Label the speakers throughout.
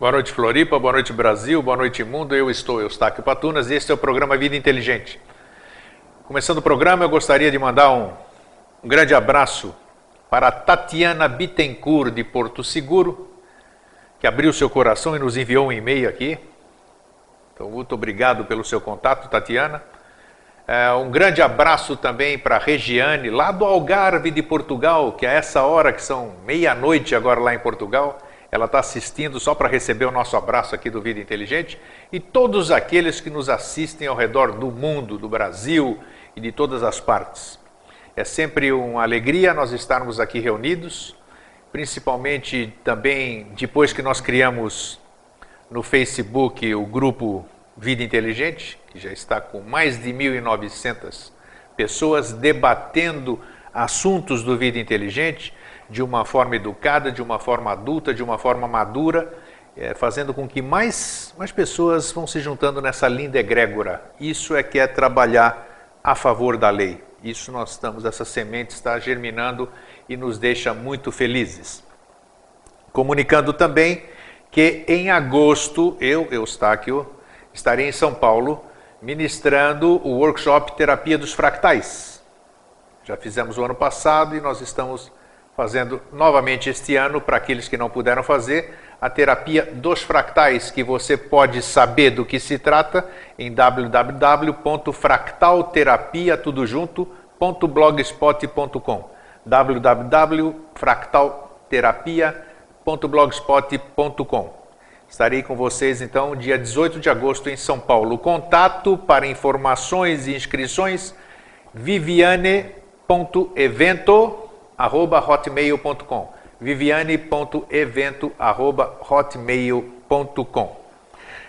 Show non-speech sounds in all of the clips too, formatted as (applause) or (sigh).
Speaker 1: Boa noite, Floripa. Boa noite, Brasil. Boa noite, mundo. Eu estou Eustáquio Patunas e este é o programa Vida Inteligente. Começando o programa, eu gostaria de mandar um, um grande abraço para Tatiana Bittencourt, de Porto Seguro, que abriu seu coração e nos enviou um e-mail aqui. Então, muito obrigado pelo seu contato, Tatiana. É, um grande abraço também para Regiane, lá do Algarve de Portugal, que a essa hora, que são meia-noite agora lá em Portugal, ela está assistindo só para receber o nosso abraço aqui do Vida Inteligente e todos aqueles que nos assistem ao redor do mundo, do Brasil e de todas as partes. É sempre uma alegria nós estarmos aqui reunidos, principalmente também depois que nós criamos no Facebook o grupo Vida Inteligente, que já está com mais de 1.900 pessoas debatendo assuntos do Vida Inteligente de uma forma educada, de uma forma adulta, de uma forma madura, é, fazendo com que mais, mais pessoas vão se juntando nessa linda egrégora. Isso é que é trabalhar a favor da lei. Isso nós estamos, essa semente está germinando e nos deixa muito felizes. Comunicando também que em agosto, eu, Eustáquio, estarei em São Paulo ministrando o workshop Terapia dos Fractais. Já fizemos o ano passado e nós estamos fazendo novamente este ano, para aqueles que não puderam fazer, a terapia dos fractais, que você pode saber do que se trata em www.fractalterapia.blogspot.com www.fractalterapia.blogspot.com Estarei com vocês então dia 18 de agosto em São Paulo. Contato para informações e inscrições viviane.evento hotmail.com viviane.evento.hotmail.com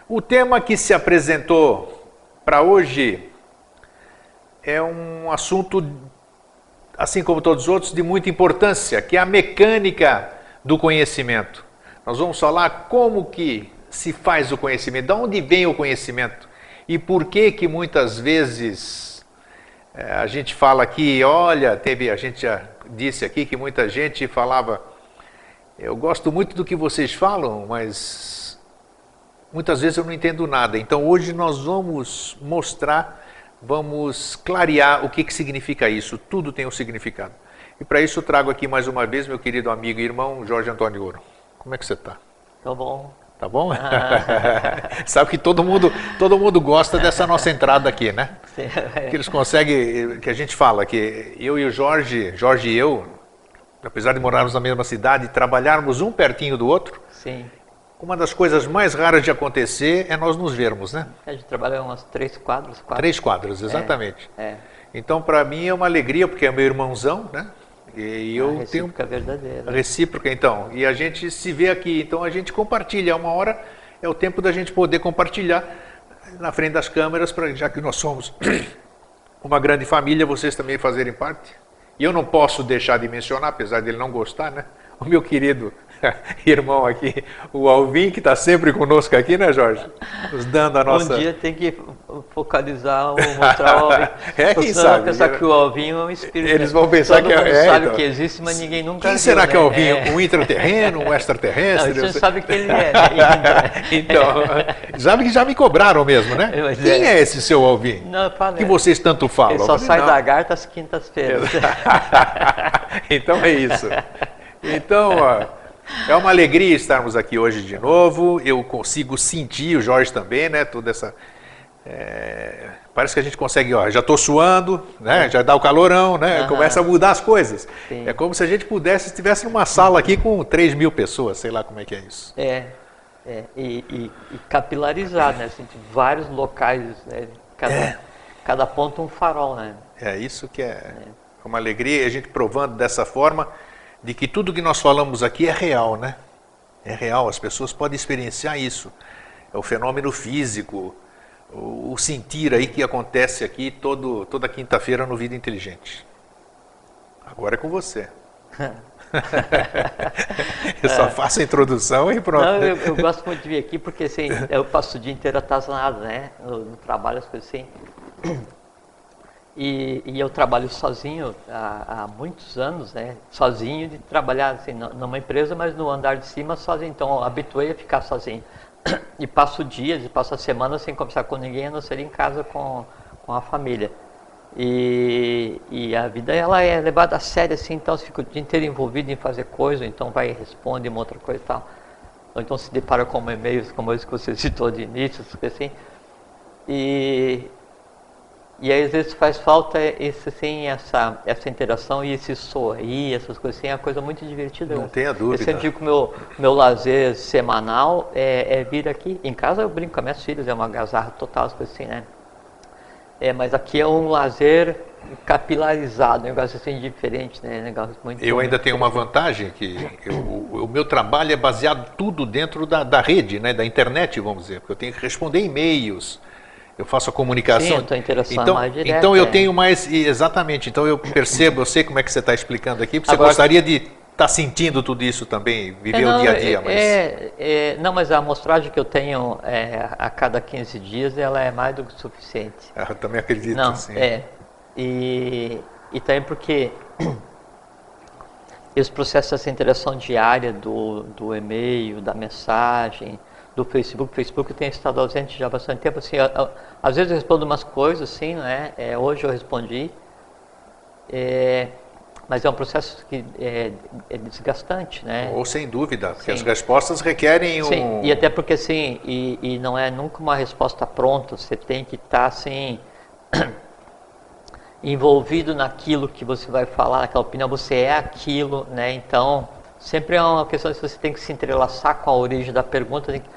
Speaker 1: O tema que se apresentou para hoje é um assunto, assim como todos os outros, de muita importância, que é a mecânica do conhecimento. Nós vamos falar como que se faz o conhecimento, de onde vem o conhecimento e por que que muitas vezes é, a gente fala aqui, olha, teve, a gente já disse aqui que muita gente falava, eu gosto muito do que vocês falam, mas muitas vezes eu não entendo nada. Então hoje nós vamos mostrar, vamos clarear o que, que significa isso. Tudo tem um significado. E para isso eu trago aqui mais uma vez meu querido amigo e irmão Jorge Antônio Ouro. Como é que você está?
Speaker 2: Tô bom.
Speaker 1: Tá bom? Ah. (laughs) Sabe que todo mundo, todo mundo gosta dessa nossa entrada aqui, né? Sim. Que eles conseguem, que a gente fala que eu e o Jorge, Jorge e eu, apesar de morarmos na mesma cidade, trabalharmos um pertinho do outro.
Speaker 2: Sim.
Speaker 1: Uma das coisas mais raras de acontecer é nós nos vermos, né?
Speaker 2: A gente trabalha umas três quadras.
Speaker 1: Quatro. Três quadras, exatamente.
Speaker 2: É, é.
Speaker 1: Então, para mim é uma alegria, porque é meu irmãozão, né?
Speaker 2: E eu a recíproca
Speaker 1: tenho
Speaker 2: verdadeira.
Speaker 1: Recíproca, então. E a gente se vê aqui, então a gente compartilha. Uma hora é o tempo da gente poder compartilhar na frente das câmeras, pra, já que nós somos (clears throat) uma grande família, vocês também fazerem parte. E eu não posso deixar de mencionar, apesar dele não gostar, né? (laughs) O meu querido (laughs) irmão aqui, o Alvin, que está sempre conosco aqui, né, Jorge? Nos dando a nossa.
Speaker 2: Um dia tem que focalizar, mostrar o (laughs) Alvin.
Speaker 1: é, quem sabe?
Speaker 2: pensar que o Alvin é um espírito.
Speaker 1: Eles vão pensar que
Speaker 2: mundo
Speaker 1: é.
Speaker 2: sabe
Speaker 1: então.
Speaker 2: que existe, mas ninguém nunca
Speaker 1: Quem
Speaker 2: viu,
Speaker 1: será que é
Speaker 2: né?
Speaker 1: o Alvin? Um intraterreno, um (laughs) extraterrestre?
Speaker 2: Não, você sabe que ele é. Né?
Speaker 1: então, sabe que já me cobraram mesmo, né?
Speaker 2: Mas
Speaker 1: Quem
Speaker 2: é.
Speaker 1: é esse seu Alvin?
Speaker 2: Não, eu falei.
Speaker 1: Que vocês tanto falam?
Speaker 2: Ele só
Speaker 1: falei,
Speaker 2: sai
Speaker 1: não.
Speaker 2: da garta às quintas-feiras.
Speaker 1: então é isso. Então, ó, é uma alegria estarmos aqui hoje de novo. Eu consigo sentir, o Jorge também, né? Toda essa. é, parece que a gente consegue, ó, já estou suando, né? Já dá o calorão, né?
Speaker 2: Aham.
Speaker 1: Começa a mudar as coisas.
Speaker 2: Sim.
Speaker 1: É como se a gente pudesse, estivesse numa sala aqui com 3 mil pessoas, sei lá como é que é isso.
Speaker 2: É, é e, e- e capilarizar, né? Assim, vários locais, né? Cada,
Speaker 1: É.
Speaker 2: cada ponto um farol, né?
Speaker 1: É isso que é uma alegria, a gente provando dessa forma de que tudo que nós falamos aqui é real, né? É real, as pessoas podem experienciar isso. É o fenômeno físico, o, o sentir aí que acontece aqui todo, toda quinta-feira no Vida Inteligente. Agora é com você. (laughs) eu só faço a introdução e pronto.
Speaker 2: Não, eu, eu gosto muito de vir aqui porque assim, eu passo o dia inteiro atazanado, né? No, no trabalho, as coisas assim. E, e, eu trabalho sozinho há, há, muitos anos, né? Sozinho de trabalhar assim, numa empresa, mas no andar de cima sozinho. Então, habituei a ficar sozinho. E passo dias e passo a semana sem conversar com ninguém, a não ser em casa com, com a família. E, e, a vida ela é levada a sério assim, então você fica o dia inteiro envolvido em fazer coisa, então vai e responde uma outra coisa e tal. Ou então se depara com e-mails como esse que você (laughs) citou de início, assim. E, e aí às vezes faz falta esse, assim, essa, essa interação e esse sorrir, essas coisas assim, é uma coisa muito divertida.
Speaker 1: Não tenha dúvida.
Speaker 2: Eu sempre digo que o meu, meu lazer semanal é, é vir aqui. Em casa eu brinco com as minhas filhas, é uma gazarra total, as coisas assim, né? É, mas aqui é um lazer capilarizado, um negócio assim diferente, né? Um negócio
Speaker 1: muito eu ainda tenho uma vantagem que eu, o, o, meu trabalho é baseado tudo dentro da, da rede, né? Da internet, vamos dizer, porque eu tenho que responder e-mails, eu faço a comunicação.
Speaker 2: Sim, interação
Speaker 1: então,
Speaker 2: mais direta,
Speaker 1: então eu
Speaker 2: é.
Speaker 1: tenho mais exatamente. Então eu percebo, eu sei como é que você está explicando aqui. Você Agora, gostaria de está sentindo tudo isso também, viver é, não, o dia a dia.
Speaker 2: Mas... É, é, não, mas a amostragem que eu tenho é, a cada 15 dias, ela é mais do que suficiente. (laughs)
Speaker 1: Eu também acredito,
Speaker 2: não,
Speaker 1: sim.
Speaker 2: É, e, e também porque (clears throat) esse processo dessa interação diária do, do e-mail, da mensagem, do Facebook, o Facebook tem estado ausente já há bastante tempo, assim, às vezes eu respondo umas coisas, assim, né, é, hoje eu respondi, é, mas é um processo que é, é desgastante, né?
Speaker 1: Ou sem dúvida, porque Sim. as respostas requerem um...
Speaker 2: Sim, e até porque assim, e, e não é nunca uma resposta pronta, você tem que estar tá, assim (clears throat) envolvido naquilo que você vai falar, naquela opinião, você é aquilo, né? Então, sempre é uma questão de você tem que se entrelaçar com a origem da pergunta, que,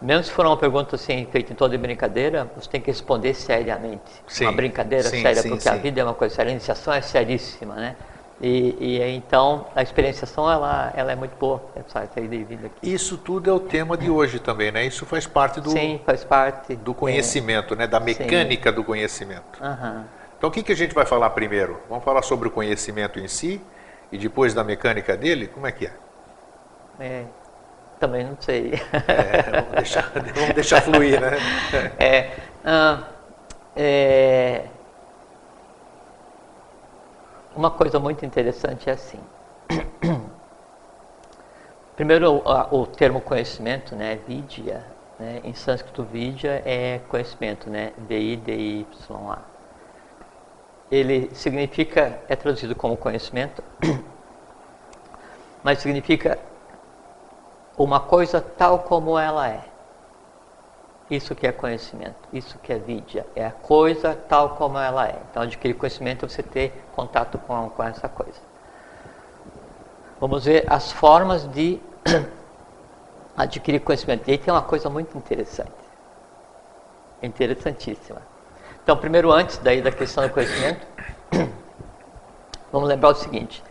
Speaker 2: mesmo se for uma pergunta assim feita em toda brincadeira, você tem que responder seriamente.
Speaker 1: Sim,
Speaker 2: uma brincadeira
Speaker 1: sim,
Speaker 2: séria,
Speaker 1: sim,
Speaker 2: porque a vida é uma coisa séria, a iniciação é seríssima, né? E, e, então a experienciação ela, ela é muito boa, essa de vida aqui.
Speaker 1: Isso tudo é o tema de hoje também, né? Isso faz parte do
Speaker 2: Sim, faz parte
Speaker 1: do conhecimento, é. né? Da mecânica
Speaker 2: Sim.
Speaker 1: do conhecimento.
Speaker 2: Uhum.
Speaker 1: Então o que, que a gente vai falar primeiro? Vamos falar sobre o conhecimento em si e depois da mecânica dele? Como é que é?
Speaker 2: É, também não sei.
Speaker 1: É, vamos, deixar, (laughs) vamos deixar fluir, né?
Speaker 2: É, ah, é, uma coisa muito interessante é assim. (clears throat) Primeiro, o, o termo conhecimento, né, vidya, né, em sânscrito vidya é conhecimento, né, V-I-D-Y-A. Ele significa, é traduzido como conhecimento, (clears throat) mas significa uma coisa tal como ela é. Isso que é conhecimento, isso que é vidya, é a coisa tal como ela é. Então, adquirir conhecimento é você ter contato com, com essa coisa. Vamos ver as formas de (clears throat) adquirir conhecimento. E aí tem uma coisa muito interessante, interessantíssima. Então, primeiro, antes daí da questão do conhecimento, (clears throat) vamos lembrar o seguinte: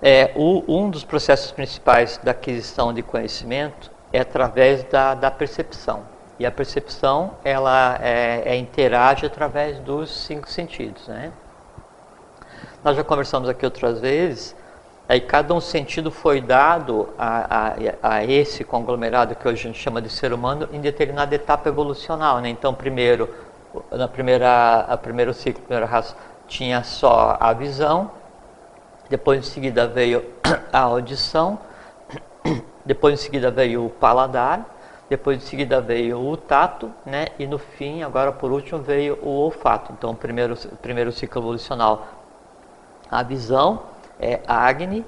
Speaker 2: é, o, um dos processos principais da aquisição de conhecimento é através da, da percepção. E a percepção, ela é, é, interage através dos cinco sentidos, né? Nós já conversamos aqui outras vezes, aí cada um sentido foi dado a, a, a esse conglomerado que hoje a gente chama de ser humano em determinada etapa evolucional, né? Então, primeiro, na primeira, a primeiro ciclo, primeira raça, tinha só a visão, depois em seguida veio (clears throat) a audição, (clears throat) depois em seguida veio o paladar, depois em seguida veio o tato, né? E no fim, agora por último, veio o olfato. Então, o primeiro, primeiro ciclo evolucional, a visão é Agni,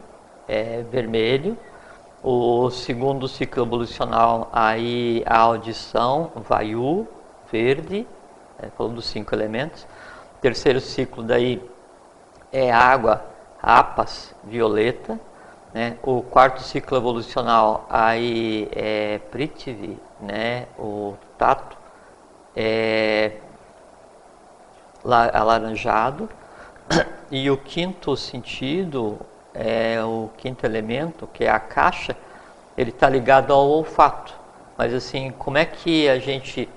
Speaker 2: é vermelho. O segundo ciclo evolucional, aí a audição, Vayu, verde, é, falando dos cinco elementos. Terceiro ciclo daí é água, Apas, violeta. Né? O quarto ciclo evolucional aí é Prithvi, né? o tato, é alaranjado. E o quinto sentido, é o quinto elemento, que é a caixa, ele está ligado ao olfato. Mas assim, como é que a gente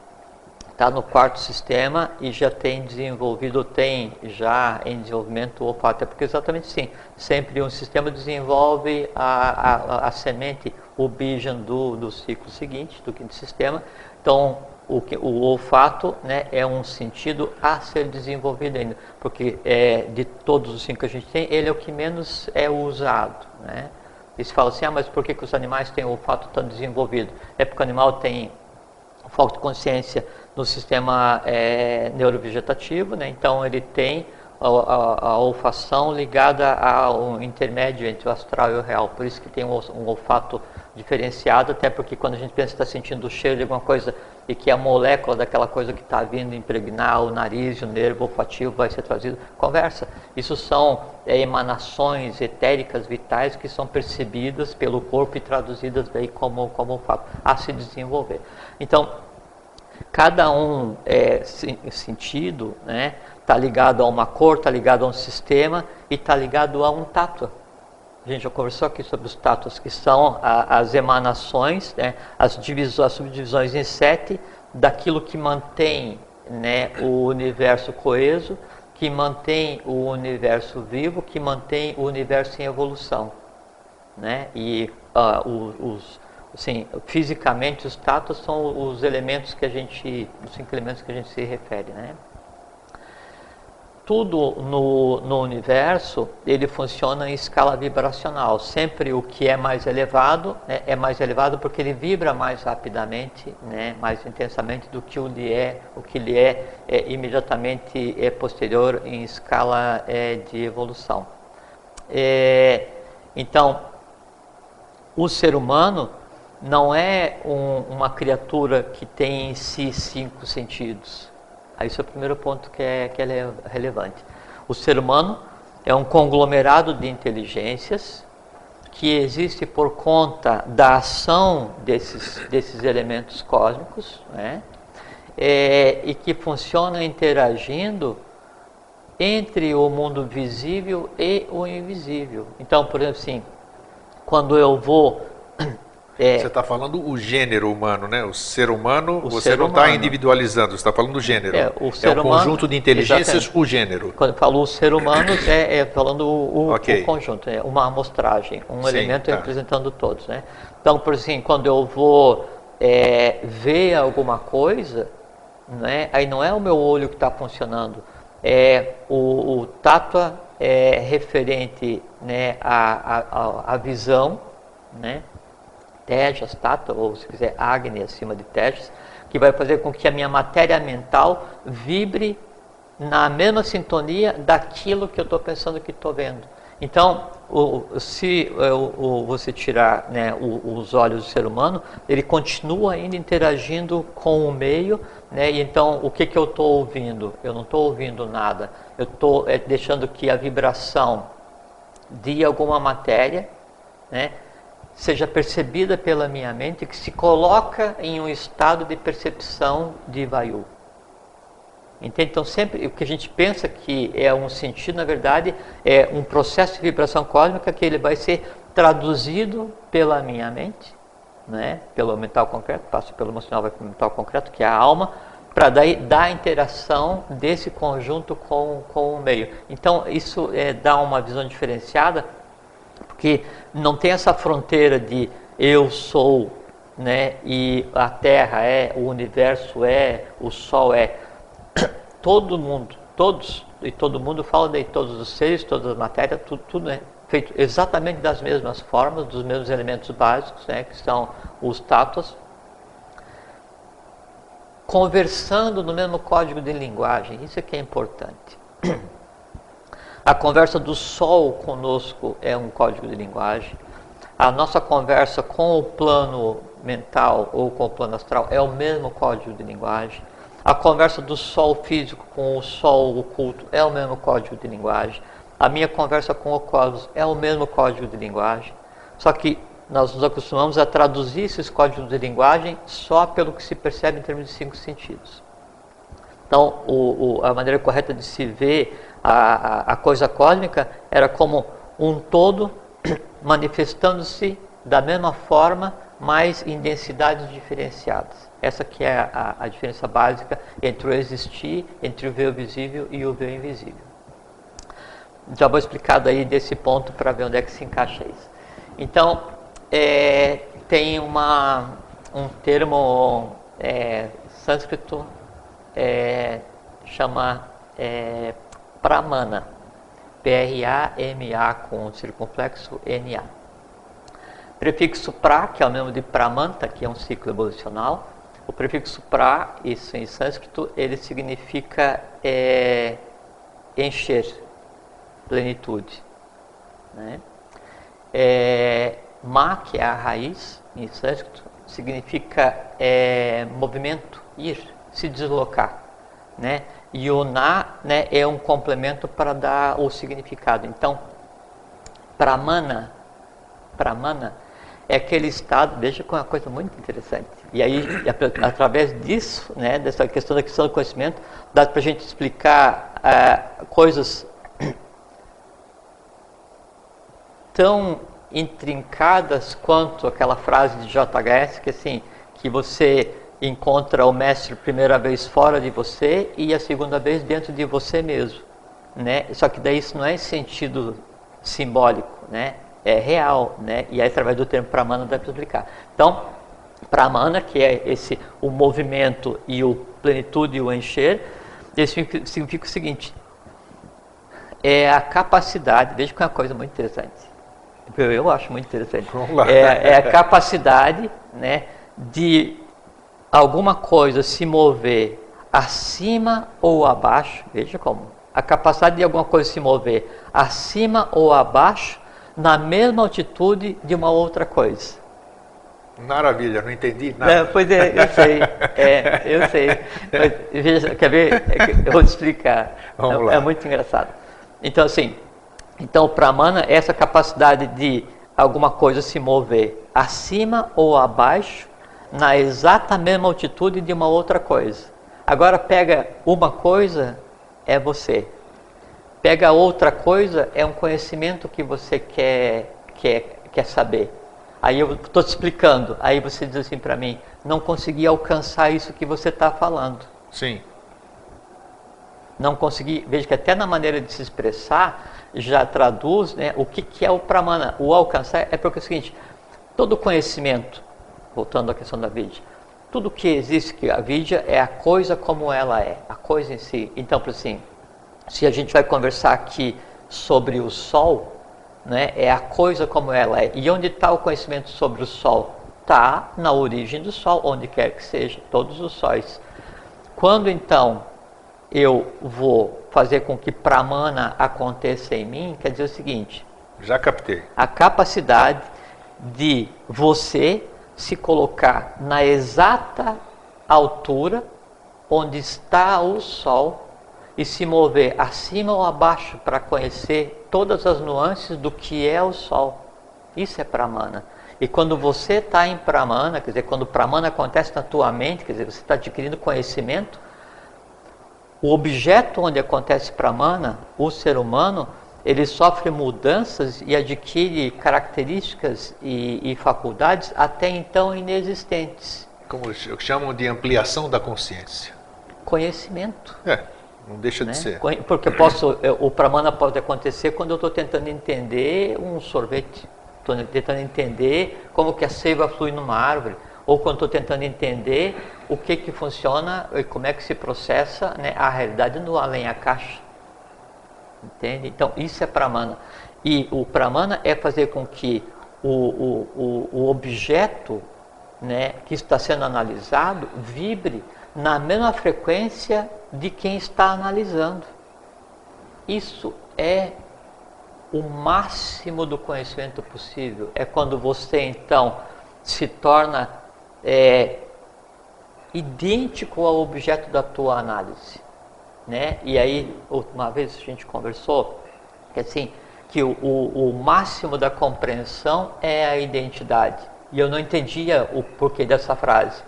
Speaker 2: está no quarto sistema e já tem desenvolvido, tem já em desenvolvimento o olfato. É porque exatamente sim, sempre um sistema desenvolve a, a, a semente, o bijan do, do ciclo seguinte, do quinto sistema. Então, o, o olfato né, é um sentido a ser desenvolvido ainda, porque é, de todos os cinco que a gente tem, ele é o que menos é usado. Né? E se fala assim, ah, mas por que, que os animais têm o olfato tão desenvolvido? É porque o animal tem foco de consciência no sistema é, neurovegetativo, né? então ele tem a, a, a, olfação ligada ao intermédio entre o astral e o real, por isso que tem um, um olfato diferenciado, até porque quando a gente pensa que está sentindo o cheiro de alguma coisa e que a molécula daquela coisa que está vindo impregnar o nariz, o nervo olfativo vai ser trazido, conversa. Isso são é, emanações etéricas vitais que são percebidas pelo corpo e traduzidas daí como, como olfato, a se desenvolver. Então, cada um é, sentido né, está ligado a uma cor, está ligado a um sistema e está ligado a um tato. A gente já conversou aqui sobre os tatos, que são a, as emanações, né, as, divisões, as subdivisões em sete daquilo que mantém né, o universo coeso, que mantém o universo vivo, que mantém o universo em evolução. Né? E uh, os, assim, fisicamente os tatos são os elementos que a gente, os cinco elementos que a gente se refere. Né? tudo no, no universo ele funciona em escala vibracional. Sempre o que é mais elevado né, é mais elevado porque ele vibra mais rapidamente, né, mais intensamente do que o lhe é, o que lhe é, é imediatamente é posterior em escala é, de evolução. É, então, o ser humano não é um, uma criatura que tem em si cinco sentidos Aí esse é o primeiro ponto que é, que é relevante. O ser humano é um conglomerado de inteligências que existe por conta da ação desses, desses elementos cósmicos, né? É, e que funciona interagindo entre o mundo visível e o invisível. Então, por exemplo, assim, quando eu vou
Speaker 1: é, você está falando o gênero humano, né? O ser humano, o você ser não está individualizando, você está falando do gênero. É, o, ser é um humano, conjunto de inteligências, exatamente. o gênero.
Speaker 2: Quando eu falo ser humano, (clears throat) é, é falando o, okay. o, conjunto, é uma amostragem, um Sim, elemento tá. representando todos, né? Então, por exemplo, quando eu vou é, ver alguma coisa, né? aí não é o meu olho que está funcionando, é o, o tato é referente né, à, à, à visão, né? Tejas, Tata, ou se quiser Agni acima de Tejas, que vai fazer com que a minha matéria mental vibre na mesma sintonia daquilo que eu estou pensando que estou vendo. Então, o, se o, você tirar né, os olhos do ser humano, ele continua ainda interagindo com o meio, né, e então o que, que eu estou ouvindo? Eu não estou ouvindo nada, eu estou é, deixando que a vibração de alguma matéria né, seja percebida pela minha mente, que se coloca em um estado de percepção de Vayu. Entende? Então, sempre o que a gente pensa que é um sentido, na verdade, é um processo de vibração cósmica que ele vai ser traduzido pela minha mente, né? pelo mental concreto, passa pelo emocional, vai para o mental concreto, que é a alma, para daí dar a interação desse conjunto com, com o meio. Então, isso é, dá uma visão diferenciada porque não tem essa fronteira de eu sou, né, e a Terra é, o universo é, o Sol é. (coughs) Todo mundo, todos e todo mundo fala de todos os seres, todas as matérias, tudo, tudo é feito exatamente das mesmas formas, dos mesmos elementos básicos, né, que são os tátuas, conversando no mesmo código de linguagem. Isso é que é importante. (coughs) A conversa do Sol conosco é um código de linguagem. A nossa conversa com o plano mental ou com o plano astral é o mesmo código de linguagem. A conversa do Sol físico com o Sol oculto é o mesmo código de linguagem. A minha conversa com o cosmos é o mesmo código de linguagem. Só que nós nos acostumamos a traduzir esses códigos de linguagem só pelo que se percebe em termos de cinco sentidos. Então, o, o, a maneira correta de se ver a, a, coisa cósmica era como um todo (clears throat) manifestando-se da mesma forma, mas em densidades diferenciadas. Essa que é a, a, diferença básica entre o existir, entre o ver visível e o ver invisível. Já vou explicar daí desse ponto para ver onde é que se encaixa isso. Então, é, tem uma, um termo é, sânscrito é, chama é, Pramana. P-R-A-M-A com circunflexo N-A. Prefixo pra, que é o mesmo de Pramanta, que é um ciclo evolucional. O prefixo pra, isso em sânscrito, ele significa é, encher, plenitude. Né? É, ma, que é a raiz em sânscrito, significa é, movimento, ir, se deslocar. Né? E o na né, é um complemento para dar o significado. Então, pramana, pramana é aquele estado, veja com uma coisa muito interessante. E aí, através disso, né, dessa questão da questão do conhecimento, dá para a gente explicar uh, coisas tão intrincadas quanto aquela frase de JHS que assim que você encontra o mestre a primeira vez fora de você e a segunda vez dentro de você mesmo, né? Só que daí isso não é sentido simbólico, né? É real, né? E aí através do termo pramana dá para explicar. Então, pramana, que é esse o movimento e o plenitude e o encher, isso significa o seguinte: é a capacidade, veja que é uma coisa muito interessante. Eu acho muito interessante. É, é a capacidade, né, de alguma coisa se mover acima ou abaixo, veja como, a capacidade de alguma coisa se mover acima ou abaixo na mesma altitude de uma outra coisa.
Speaker 1: Maravilha, não entendi nada. É,
Speaker 2: pois é, eu sei, (laughs) é, eu sei. Mas, veja, quer ver? É eu vou te explicar. Vamos é, lá. é muito engraçado. Então, assim, então o Pramana é essa capacidade de alguma coisa se mover acima ou abaixo na exata mesma altitude de uma outra coisa. Agora pega uma coisa, é você. Pega outra coisa, é um conhecimento que você quer, quer, quer saber. Aí eu estou te explicando, aí você diz assim para mim, não consegui alcançar isso que você está falando.
Speaker 1: Sim.
Speaker 2: Não consegui, veja que até na maneira de se expressar já traduz né, o que, que é o pramana. O alcançar é porque é o seguinte, todo conhecimento voltando à questão da vidya, tudo que existe que a vidya é a coisa como ela é, a coisa em si. Então, assim, se a gente vai conversar aqui sobre o sol, né, é a coisa como ela é. E onde está o conhecimento sobre o sol? Está na origem do sol, onde quer que seja, todos os sóis. Quando então eu vou fazer com que pramana aconteça em mim, quer dizer o seguinte:
Speaker 1: já captei.
Speaker 2: A capacidade de você se colocar na exata altura onde está o Sol e se mover acima ou abaixo para conhecer todas as nuances do que é o Sol. Isso é Pramana. E quando você está em Pramana, quer dizer, quando Pramana acontece na tua mente, quer dizer, você está adquirindo conhecimento, o objeto onde acontece Pramana, o ser humano, ele sofre mudanças e adquire características e, e faculdades até então inexistentes.
Speaker 1: Como chamam de ampliação da consciência.
Speaker 2: Conhecimento.
Speaker 1: É, não deixa né? de ser.
Speaker 2: Porque posso, o pramana pode acontecer quando eu estou tentando entender um sorvete, estou tentando entender como que a seiva flui numa árvore, ou quando estou tentando entender o que que funciona e como é que se processa né, a realidade no além a caixa. Entende? Então, isso é pramana. E o pramana é fazer com que o, o, o, o objeto né, que está sendo analisado vibre na mesma frequência de quem está analisando. Isso é o máximo do conhecimento possível. É quando você então se torna é, idêntico ao objeto da tua análise né? E aí, uma vez a gente conversou, que assim, que o, o, o máximo da compreensão é a identidade. E eu não entendia o porquê dessa frase,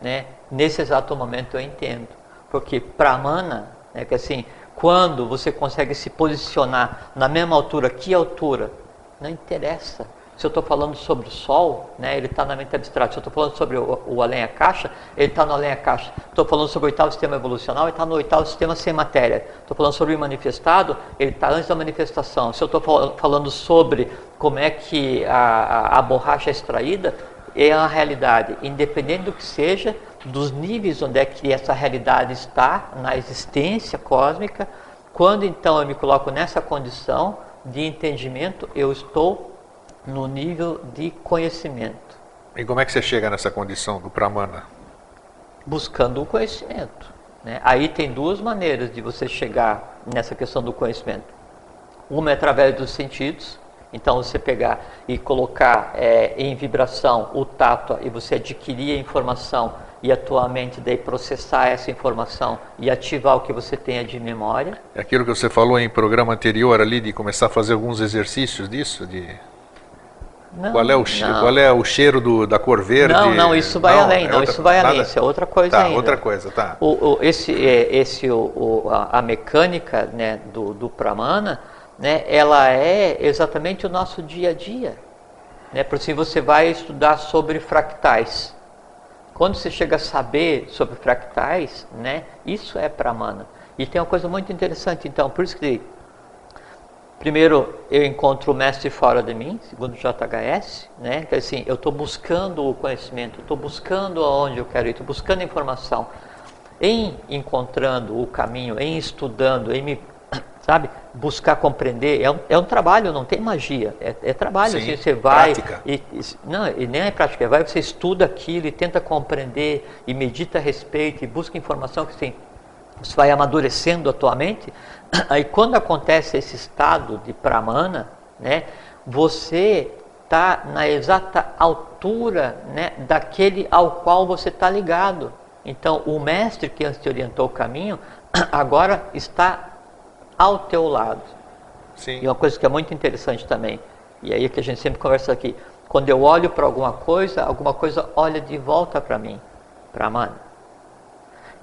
Speaker 2: né? Nesse exato momento eu entendo. Porque Pramana, né, que assim, quando você consegue se posicionar na mesma altura, que altura? Não interessa se eu estou falando sobre o Sol, né, ele está na mente abstrata. Se eu estou falando sobre o, o além-a-caixa, ele está no além-a-caixa. Estou falando sobre o oitavo sistema evolucional, ele está no oitavo sistema sem matéria. Estou falando sobre o manifestado, ele está antes da manifestação. Se eu estou falando sobre como é que a, a, a borracha é extraída, é a realidade, independente do que seja, dos níveis onde é que essa realidade está na existência cósmica. Quando então eu me coloco nessa condição de entendimento, eu estou no nível de conhecimento.
Speaker 1: E como é que você chega nessa condição do Pramana?
Speaker 2: Buscando o conhecimento. Né? Aí tem duas maneiras de você chegar nessa questão do conhecimento. Uma é através dos sentidos, então você pegar e colocar é, em vibração o tato e você adquirir a informação e a tua mente daí processar essa informação e ativar o que você tenha de memória.
Speaker 1: É aquilo que você falou em programa anterior ali de começar a fazer alguns exercícios disso, de não, qual, é o cheiro, qual é o cheiro do, da cor verde?
Speaker 2: Não, não, isso vai não, além, é não, outra, isso vai nada? além, isso é outra coisa
Speaker 1: tá,
Speaker 2: ainda.
Speaker 1: outra coisa, tá.
Speaker 2: O, o, esse, é, esse, o, o, a, a, mecânica né, do, do Pramana, né, ela é exatamente o nosso dia a dia. Né? Por assim você vai estudar sobre fractais. Quando você chega a saber sobre fractais, né, isso é Pramana. E tem uma coisa muito interessante, então, por isso que Primeiro, eu encontro o mestre fora de mim, segundo o JHS, né? Que assim, eu estou buscando o conhecimento, estou buscando aonde eu quero ir, estou buscando informação. Em encontrando o caminho, em estudando, em me, (coughs) sabe, buscar compreender, é um, é um trabalho, não tem magia, é, é trabalho. Sim, assim, você vai prática. E, e, não, e nem é prática, vai, você estuda aquilo e tenta compreender e medita a respeito e busca informação que assim, você vai amadurecendo a tua mente Aí quando acontece esse estado de pramana, né, você está na exata altura né, daquele ao qual você está ligado. Então o mestre que antes te orientou o caminho, (clears throat) agora está ao teu lado. Sim. E uma coisa que é muito interessante também, e aí é que a gente sempre conversa aqui, quando eu olho para alguma coisa, alguma coisa olha de volta para mim, para Mana.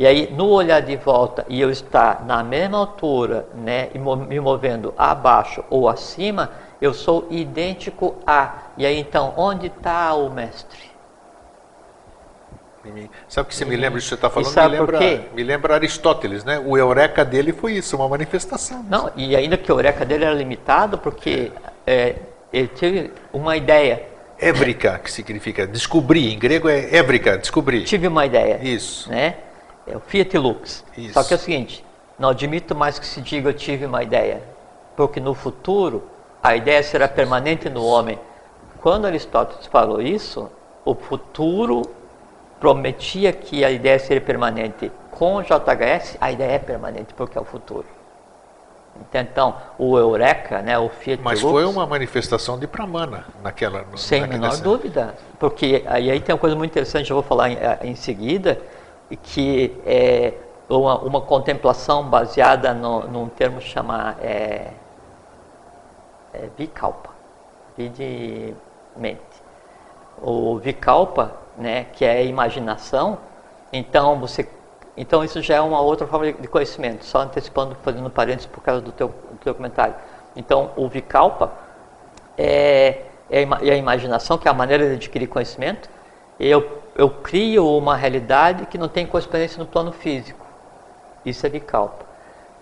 Speaker 2: E aí, no olhar de volta e eu estar na mesma altura, né, e me movendo abaixo ou acima, eu sou idêntico a. E aí, então, onde está o mestre?
Speaker 1: Sabe o que você me lembra isso que você está falando? Me lembra, me lembra Aristóteles, né? O eureka dele foi isso, uma manifestação.
Speaker 2: Não, e ainda que o eureka dele era limitado, porque é, ele teve uma ideia.
Speaker 1: Ébrica, que significa descobrir, em grego é ébrica, descobrir.
Speaker 2: Tive uma ideia.
Speaker 1: Isso.
Speaker 2: Né? É o Fiat Lux. Isso. Só que é o seguinte, não admito mais que se diga eu tive uma ideia, porque no futuro a ideia será permanente no homem. Quando Aristóteles falou isso, o futuro prometia que a ideia seria permanente. Com JHS, a ideia é permanente, porque é o futuro. Então, o Eureka, né, o Fiat
Speaker 1: Mas
Speaker 2: Lux,
Speaker 1: foi uma manifestação de Pramana naquela
Speaker 2: Sem naquela menor dúvida. Porque aí, aí tem uma coisa muito interessante, eu vou falar em, em seguida, que é uma, uma contemplação baseada no, num termo chamado é, é, Vikalpa, de mente. O Vikalpa, né, que é imaginação, então você então isso já é uma outra forma de conhecimento, só antecipando, fazendo parênteses por causa do teu, do teu comentário. Então o Vikalpa é, é a imaginação, que é a maneira de adquirir conhecimento. Eu eu crio uma realidade que não tem correspondência no plano físico. Isso é Vikalpa.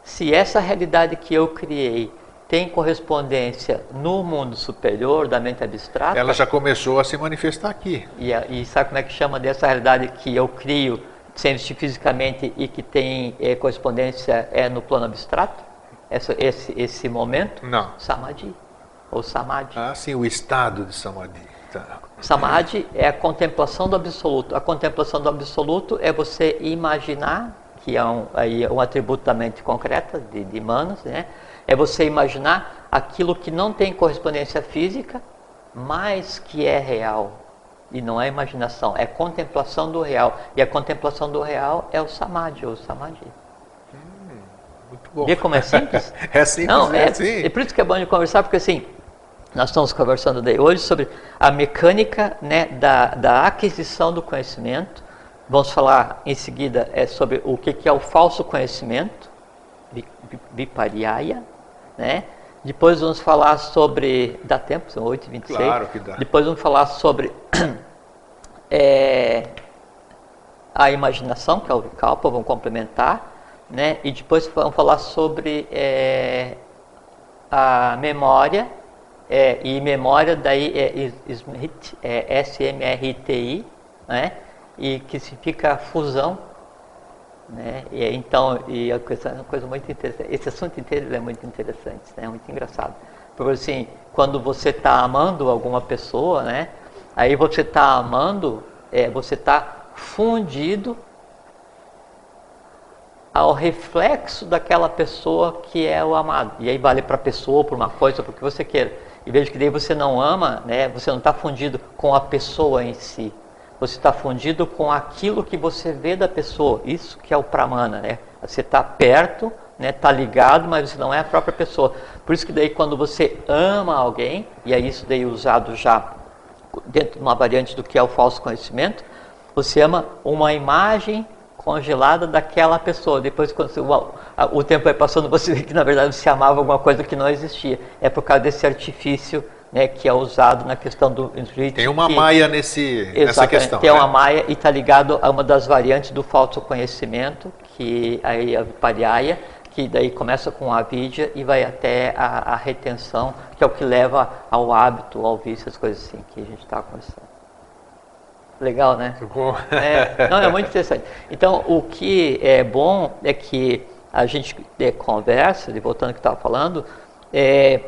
Speaker 2: Se essa realidade que eu criei tem correspondência no mundo superior da mente abstrata.
Speaker 1: Ela já começou a se manifestar aqui.
Speaker 2: E, e sabe como é que chama dessa realidade que eu crio, sendo fisicamente e que tem é, correspondência é no plano abstrato? Essa, esse, esse momento?
Speaker 1: Não.
Speaker 2: Samadhi. Ou Samadhi.
Speaker 1: Ah, sim, o estado de Samadhi. Tá.
Speaker 2: Samadhi é a contemplação do absoluto. A contemplação do absoluto é você imaginar, que é um, aí um atributo da mente concreta, de, de Manos, né? é você imaginar aquilo que não tem correspondência física, mas que é real. E não é imaginação, é contemplação do real. E a contemplação do real é o Samadhi, ou Samadhi.
Speaker 1: Hum, muito bom.
Speaker 2: Vê como é simples? (laughs)
Speaker 1: é simples,
Speaker 2: não,
Speaker 1: é,
Speaker 2: é, assim. é por isso que é bom de conversar, porque assim, nós estamos conversando hoje sobre a mecânica né, da, da aquisição do conhecimento. Vamos falar em seguida é, sobre o que, que é o falso conhecimento, Vipariaya, né? Depois vamos falar sobre. Dá tempo? São 8h26.
Speaker 1: Claro que dá.
Speaker 2: Depois vamos falar sobre (clears throat) é, a imaginação, que é o Vikalpa, vamos complementar. Né? E depois vamos falar sobre é, a memória é, e memória daí é, Smith, é S-M-R-T-I, né? E que significa fusão, né? E então, e a coisa, uma coisa muito interessante, esse assunto inteiro é muito interessante, né? Muito engraçado. Porque assim, quando você está amando alguma pessoa, né? Aí você está amando, é, você está fundido ao reflexo daquela pessoa que é o amado. E aí vale para a pessoa, por uma coisa, para o que você queira. E veja que daí você não ama, né? você não está fundido com a pessoa em si. Você está fundido com aquilo que você vê da pessoa. Isso que é o pramana, né? Você está perto, está né? Tá ligado, mas você não é a própria pessoa. Por isso que daí quando você ama alguém, e é isso daí usado já dentro de uma variante do que é o falso conhecimento, você ama uma imagem congelada daquela pessoa. Depois, quando o, o, tempo vai passando, você vê que na verdade você amava alguma coisa que não existia. É por causa desse artifício né, que é usado na questão do
Speaker 1: Tem uma que, maia nesse, nessa questão.
Speaker 2: Tem né? uma maia e está ligado a uma das variantes do falso conhecimento, que aí a Vipariyaya, que daí começa com a vidya e vai até a, a retenção, que é o que leva ao hábito, ao vício, as coisas assim que a gente está conversando. Legal, né?
Speaker 1: Ficou.
Speaker 2: É, não, é muito interessante. Então, o que é bom é que a gente é, conversa, de voltando ao que estava falando, é,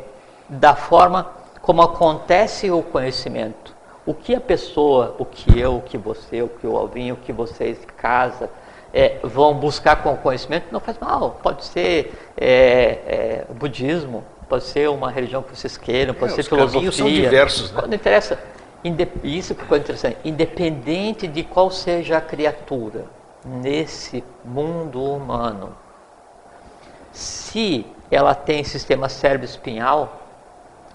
Speaker 2: da forma como acontece o conhecimento. O que a pessoa, o que eu, o que você, o que o Alvinho, o que vocês, casa, é, vão buscar com o conhecimento, não faz mal. Pode ser é, é budismo, pode ser uma religião que vocês queiram, pode é, ser filosofia.
Speaker 1: são diversos, né?
Speaker 2: Não interessa isso que interessante, independente de qual seja a criatura nesse mundo humano, se ela tem sistema cérebro-espinhal,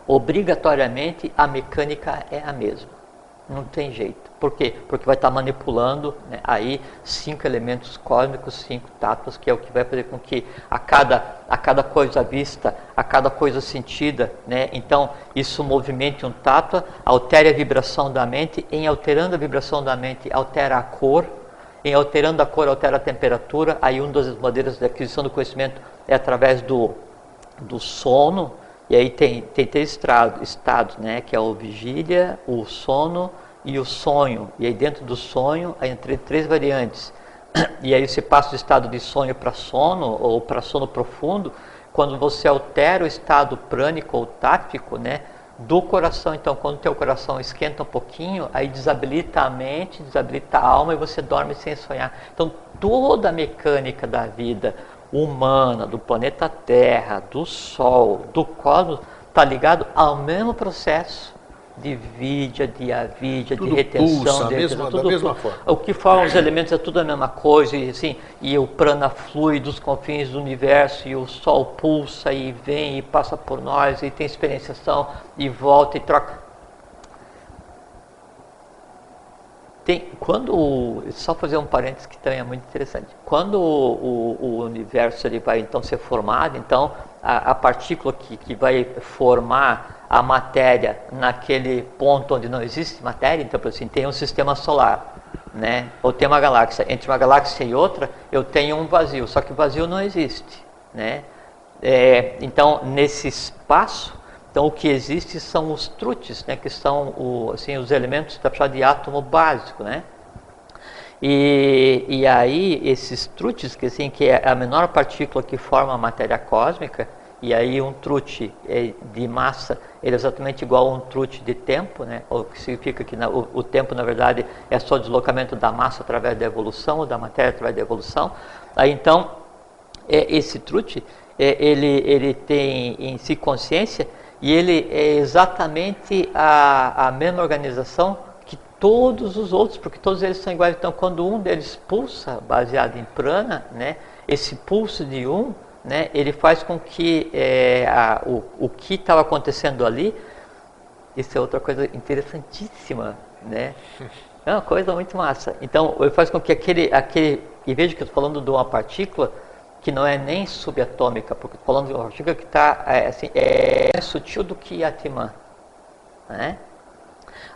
Speaker 2: obrigatoriamente a mecânica é a mesma. Não tem jeito. Por quê? Porque vai estar manipulando né, aí cinco elementos cósmicos, cinco tátuas, que é o que vai fazer com que a cada, a cada coisa vista, a cada coisa sentida, né, então isso movimente um tátua, altere a vibração da mente, em alterando a vibração da mente, altera a cor, em alterando a cor, altera a temperatura, aí uma das maneiras de aquisição do conhecimento é através do, do sono, e aí tem, tem três estados, né, que é o vigília, o sono e o sonho. E aí dentro do sonho, aí entre três variantes. (clears throat) E aí você passa do estado de sonho para sono ou para sono profundo, quando você altera o estado prânico ou tático, né, do coração. Então, quando o teu coração esquenta um pouquinho, aí desabilita a mente, desabilita a alma e você dorme sem sonhar. Então, toda a mecânica da vida, humana, do planeta Terra, do Sol, do cosmos, está ligado ao mesmo processo de vidya, de
Speaker 1: tudo
Speaker 2: de retenção,
Speaker 1: pulsa,
Speaker 2: de
Speaker 1: mesma,
Speaker 2: tudo,
Speaker 1: da mesma forma.
Speaker 2: O que forma os elementos é tudo a mesma coisa, e assim, e o prana flui dos confins do universo, e o sol pulsa e vem e passa por nós, e tem experienciação, e volta e troca. Tem, quando, só fazer um parênteses que também é muito interessante. Quando o, o, o universo ele vai então ser formado, então a, a partícula que, que vai formar a matéria naquele ponto onde não existe matéria, então assim, tem um sistema solar, né? ou tem uma galáxia. Entre uma galáxia e outra, eu tenho um vazio, só que o vazio não existe. Né? É, então, nesse espaço, então, o que existe são os trutes, né, que são o, assim, os elementos da de átomo básico, né? E, e aí, esses trutes, que, assim, que é a menor partícula que forma a matéria cósmica, e aí um trute é de massa ele é exatamente igual a um trute de tempo, né? o que significa que na, o, o, tempo, na verdade, é só o deslocamento da massa através da evolução, ou da matéria através da evolução. Aí, então, é, esse trute, é, ele, ele tem em si consciência e ele é exatamente a, a mesma organização que todos os outros, porque todos eles são iguais. Então, quando um deles pulsa, baseado em prana, né, esse pulso de um, né, ele faz com que é, a, o, o que estava acontecendo ali, isso é outra coisa interessantíssima, né? É uma coisa muito massa. Então, ele faz com que aquele, aquele e veja que eu estou falando de uma partícula que não é nem subatômica, porque falando de uma partícula que está é, assim, é mais sutil do que a. Né?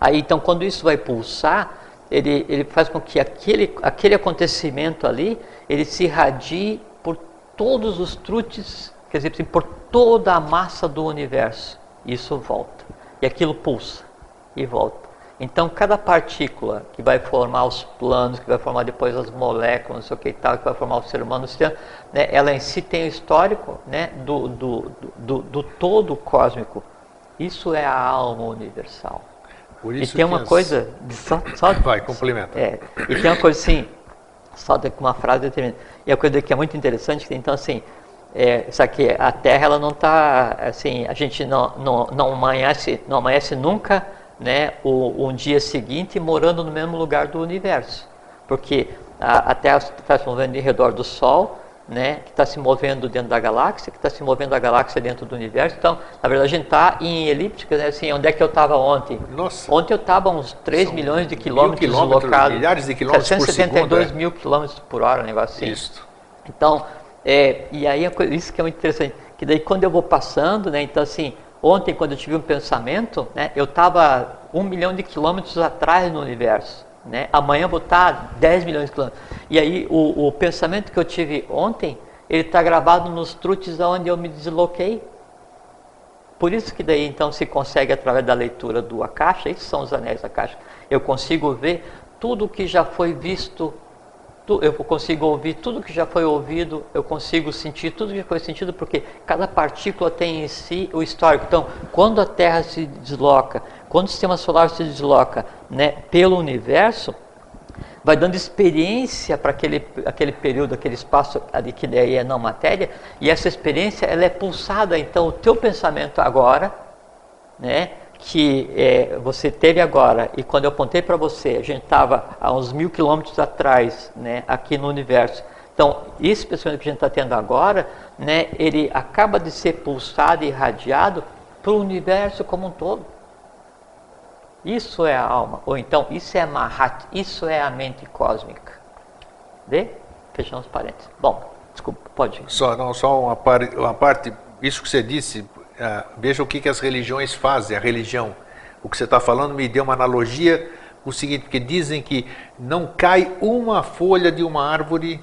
Speaker 2: Aí, então, quando isso vai pulsar, ele, ele faz com que aquele, aquele acontecimento ali, ele se irradie por todos os trutes, quer dizer, assim, por toda a massa do universo. isso volta. E aquilo pulsa e volta. Então, cada partícula que vai formar os planos, que vai formar depois as moléculas, não sei o que e tal, que vai formar o ser humano, né, ela em si tem o histórico né, do, do, do, do todo cósmico. Isso é a alma universal. e tem uma as... coisa. Só, só, (coughs)
Speaker 1: vai, complementa.
Speaker 2: É, e tem uma coisa assim, só com uma frase determinada. E a coisa que é muito interessante, então assim, é, só que a Terra ela não está assim, a gente não, não, não amanhece, não amanhece nunca né, o, um dia seguinte morando no mesmo lugar do universo. Porque a, a Terra está se movendo em redor do Sol, né, que está se movendo dentro da galáxia, que está se movendo a galáxia dentro do universo. Então, na verdade, a gente está em elíptica, né, assim, onde é que eu estava ontem?
Speaker 1: Nossa.
Speaker 2: Ontem eu estava uns 3 São milhões de quilômetros, quilômetros deslocados.
Speaker 1: Milhares de quilômetros 772
Speaker 2: por segundo, é. mil quilômetros por hora, um negócio assim. Isso. Então, é, e aí isso que é muito interessante, que daí quando eu vou passando, né, então assim, Ontem, quando eu tive um pensamento, né, eu estava um milhão de quilômetros atrás no universo. Né? Amanhã estar 10 milhões de quilômetros. E aí, o, o pensamento que eu tive ontem, ele está gravado nos trutes onde eu me desloquei. Por isso que daí, então, se consegue, através da leitura do Akasha, esses são os anéis da Akasha, eu consigo ver tudo que já foi visto eu consigo ouvir tudo que já foi ouvido, eu consigo sentir tudo que foi sentido, porque cada partícula tem em si o histórico. Então, quando a Terra se desloca, quando o sistema solar se desloca né, pelo universo, vai dando experiência para aquele, aquele período, aquele espaço ali que daí é não matéria, e essa experiência ela é pulsada. Então, o teu pensamento agora, né, que é, você teve agora, e quando eu apontei para você, a gente estava a uns mil quilômetros atrás, né, aqui no universo. Então, esse pensamento que a gente está tendo agora, né, ele acaba de ser pulsado e irradiado para o universo como um todo. Isso é a alma, ou então, isso é Mahat, isso é a mente cósmica. Vê? Fechamos parênteses. Bom, desculpa, pode.
Speaker 1: Só, não, só uma, par, uma parte, isso que você disse, ah, veja o que, que as religiões fazem, a religião. O que você está falando me deu uma analogia, o seguinte, porque dizem que não cai uma folha de uma árvore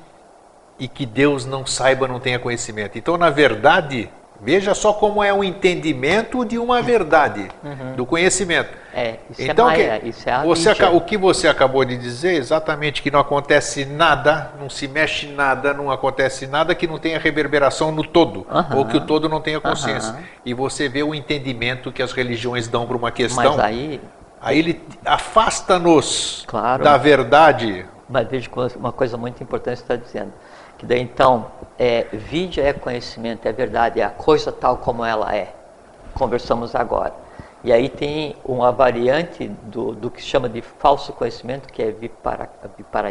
Speaker 1: e que Deus não saiba, não tenha conhecimento. Então, na verdade, Veja só como é o entendimento de uma verdade, uhum. do conhecimento.
Speaker 2: É, isso é então, é Maia, isso é
Speaker 1: você, O que você acabou de dizer, exatamente que não acontece nada, não se mexe nada, não acontece nada que não tenha reverberação no todo, uhum. ou que o todo não tenha consciência. Uhum. E você vê o entendimento que as religiões dão para uma questão.
Speaker 2: Mas aí...
Speaker 1: Aí ele afasta-nos claro. da verdade.
Speaker 2: Mas veja uma coisa muito importante que você está dizendo que daí então, é, vídeo é conhecimento, é verdade, é a coisa tal como ela é. Conversamos agora. E aí tem uma variante do, do que chama de falso conhecimento, que é vipara, vipara,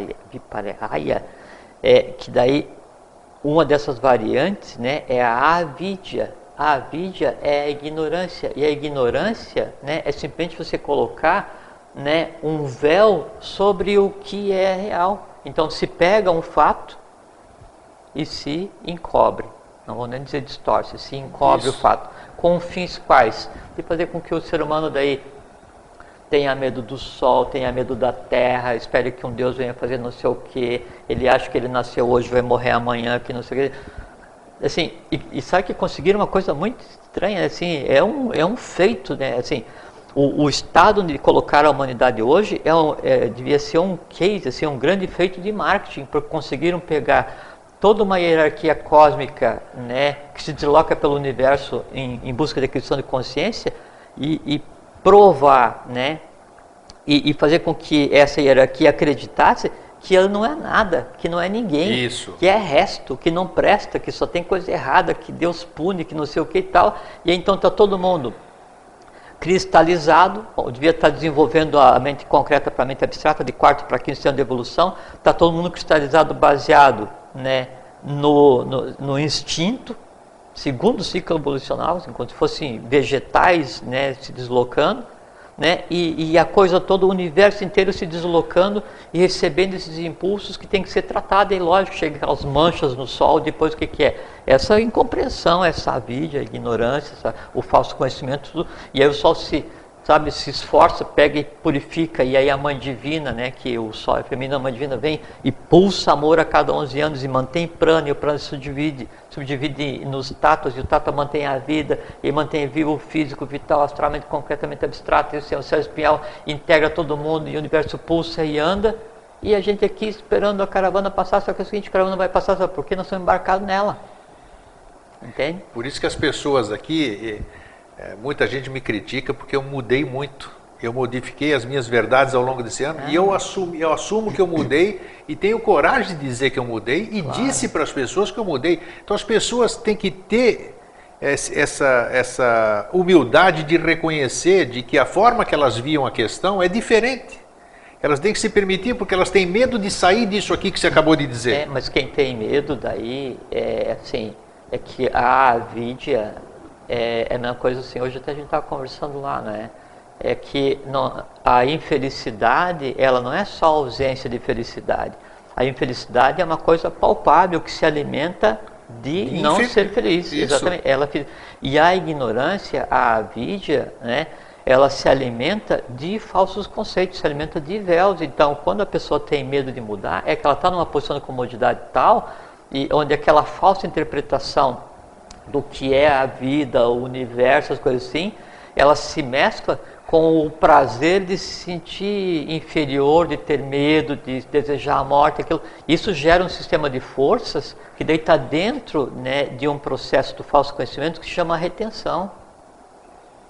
Speaker 2: é, que daí uma dessas variantes né, é a avidya. A avidya é a ignorância, e a ignorância né, é simplesmente você colocar né, um véu sobre o que é real. Então se pega um fato, e se encobre. Não vou nem dizer distorce, se encobre Isso. o fato. Com fins quais? De fazer com que o ser humano daí tenha medo do sol, tenha medo da terra, espere que um Deus venha fazer não sei o que, ele acha que ele nasceu hoje, vai morrer amanhã, que não sei o que. Assim, e, e sabe que conseguiram uma coisa muito estranha, assim, é um, é um feito, né? Assim, o, o estado de colocar a humanidade hoje é, é, devia ser um case, assim, um grande feito de marketing, porque conseguiram pegar toda uma hierarquia cósmica né, que se desloca pelo universo em, em busca da questão de consciência e, e provar né, e, e, fazer com que essa hierarquia acreditasse que ela não é nada, que não é ninguém,
Speaker 1: Isso.
Speaker 2: que é resto, que não presta, que só tem coisa errada, que Deus pune, que não sei o que e tal. E então está todo mundo cristalizado, bom, devia estar desenvolvendo a mente concreta para a mente abstrata, de quarto para quinto ano de evolução, está todo mundo cristalizado baseado né, no, no, no instinto, segundo ciclo evolucional, se fossem vegetais né, se deslocando, né, e, e, a coisa toda, o universo inteiro se deslocando e recebendo esses impulsos que tem que ser tratado, e lógico, chega aquelas manchas no sol, depois o que, que é? Essa incompreensão, essa avidia, a ignorância, essa, o falso conhecimento, tudo, e aí o sol se sabe, se esforça, pega e purifica, e aí a mãe divina, né, que o sol é feminino, a mãe divina vem e pulsa amor a cada 11 anos e mantém prana, e o prana se subdivide, subdivide nos tatos, e o tato mantém a vida, e mantém vivo o físico, vital, astralmente, concretamente abstrato, e o céu, o céu espinhal integra todo mundo, e o universo pulsa e anda, e a gente aqui esperando a caravana passar, só que é o seguinte, a caravana vai passar, sabe por quê? Nós estamos embarcados nela. Entende?
Speaker 1: Por isso que as pessoas aqui é, muita gente me critica porque eu mudei muito. Eu modifiquei as minhas verdades ao longo desse ano e eu assumo, eu assumo que eu mudei e tenho coragem de dizer que eu mudei e claro. disse para as pessoas que eu mudei. Então as pessoas têm que ter essa, essa humildade de reconhecer de que a forma que elas viam a questão é diferente. Elas têm que se permitir porque elas têm medo de sair disso aqui que você acabou de dizer.
Speaker 2: É, mas quem tem medo daí é assim, é que a Vidia é, é a mesma coisa assim, hoje até a gente estava conversando lá, né? É que não, a infelicidade, ela não é só ausência de felicidade. A infelicidade é uma coisa palpável que se alimenta de não ser feliz. Isso. Exatamente. Ela, e a ignorância, a avidia, né? ela se alimenta de falsos conceitos, se alimenta de véus. Então, quando a pessoa tem medo de mudar, é que ela está numa posição de comodidade tal, e onde aquela falsa interpretação do que é a vida, o universo, as coisas assim, ela se mescla com o prazer de se sentir inferior, de ter medo, de desejar a morte, aquilo. Isso gera um sistema de forças que daí está dentro né, de um processo do falso conhecimento que se chama retenção.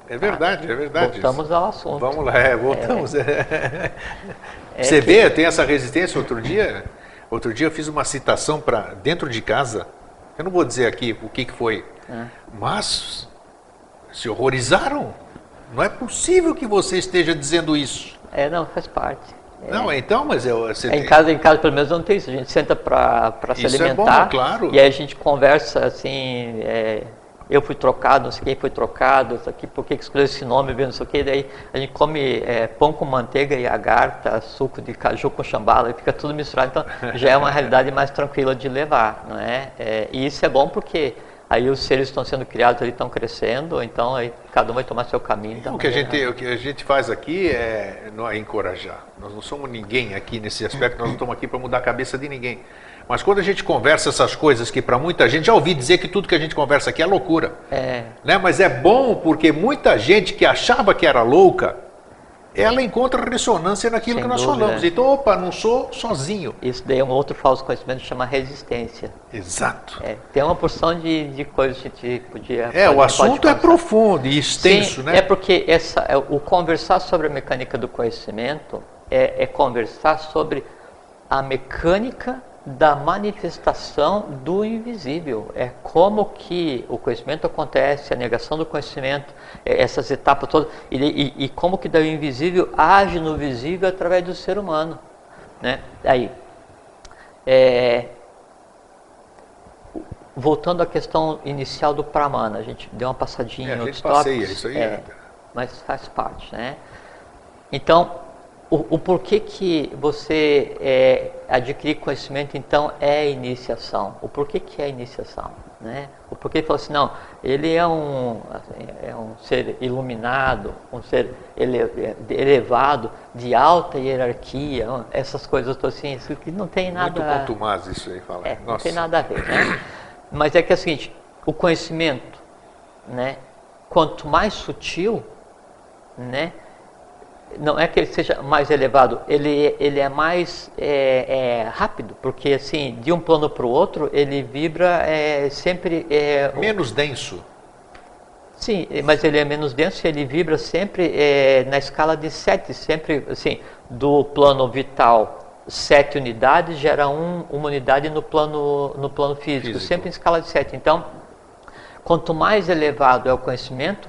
Speaker 1: É verdade, é verdade.
Speaker 2: Voltamos ao assunto.
Speaker 1: Vamos lá, é, voltamos. É. (laughs) É Você que... vê, tem essa resistência. Outro dia, outro dia eu fiz uma citação para dentro de casa eu não vou dizer aqui o que, que foi, é. mas se horrorizaram. Não é possível que você esteja dizendo isso.
Speaker 2: É, não, faz parte.
Speaker 1: É. Não, então, mas eu, você
Speaker 2: é, em casa, em casa pelo menos não tem isso. A gente senta para se alimentar. É bom,
Speaker 1: claro.
Speaker 2: E aí a gente conversa assim, é, eu fui trocado, não sei quem foi trocado, aqui, por que escolheu esse nome, não sei o que, daí a gente come é, pão com manteiga e agarta, suco de caju com chambala, e fica tudo misturado, então (laughs) já é uma realidade mais tranquila de levar, não é? é e isso é bom porque aí os seres estão sendo criados ali, estão crescendo, então aí cada um vai tomar seu caminho.
Speaker 1: o, que a gente, o que a gente faz aqui é, não é encorajar, nós não somos ninguém aqui nesse aspecto, nós não estamos aqui para mudar a cabeça de ninguém. Mas quando a gente conversa essas coisas que para muita gente, já ouvi dizer que tudo que a gente conversa aqui é loucura.
Speaker 2: É.
Speaker 1: Né? Mas é bom porque muita gente que achava que era louca, ela encontra ressonância naquilo
Speaker 2: Sem
Speaker 1: que nós
Speaker 2: dúvida.
Speaker 1: falamos. Então, opa, não sou sozinho.
Speaker 2: Isso daí é um outro falso conhecimento que chama resistência.
Speaker 1: Exato.
Speaker 2: É, tem uma porção de, de coisas que a gente podia.
Speaker 1: É, o assunto é profundo e extenso,
Speaker 2: Sim,
Speaker 1: né?
Speaker 2: É porque essa, é, o conversar sobre a mecânica do conhecimento é, é conversar sobre a mecânica da manifestação do invisível. É como que o conhecimento acontece, a negação do conhecimento, é, essas etapas todas, e, e, e como que o invisível age no visível através do ser humano. Né? Aí, é, voltando à questão inicial do Pramana, a gente deu uma passadinha é, em outros
Speaker 1: passeia, Isso aí
Speaker 2: é,
Speaker 1: é.
Speaker 2: Mas faz parte, né? Então, o, o porquê que você é, adquirir conhecimento, então, é iniciação. O porquê que é iniciação, né? O porquê ele falou assim, não, ele é um, é um ser iluminado, um ser ele, elevado, de alta hierarquia, essas coisas assim, isso que não tem nada...
Speaker 1: Muito contumaz isso aí, fala.
Speaker 2: É, não tem nada a ver, né? Mas é que é o seguinte, o conhecimento, né? Quanto mais sutil, né? Não é que ele seja mais elevado, ele, ele é mais é, é, rápido, porque assim, de um plano para o outro, ele vibra é, sempre... É,
Speaker 1: menos denso.
Speaker 2: Sim, mas ele é menos denso e ele vibra sempre é, na escala de sete, sempre assim, do plano vital, sete unidades gera um, uma unidade no plano, no plano físico, físico, sempre em escala de sete. Então, quanto mais elevado é o conhecimento,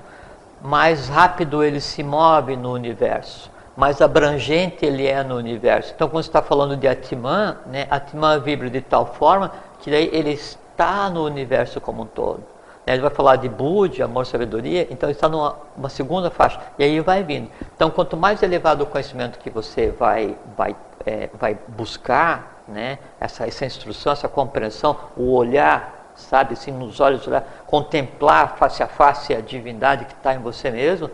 Speaker 2: mais rápido ele se move no universo, mais abrangente ele é no universo. Então, quando está falando de Atman, né, Atman vibra de tal forma que daí ele está no universo como um todo. Né, ele vai falar de Budi, amor, sabedoria, então ele está numa uma segunda faixa, e aí vai vindo. Então, quanto mais elevado o conhecimento que você vai, vai, é, vai buscar, né, essa, essa instrução, essa compreensão, o olhar sabe, assim, nos olhos, olhar, contemplar face a face a divindade que está em você mesmo,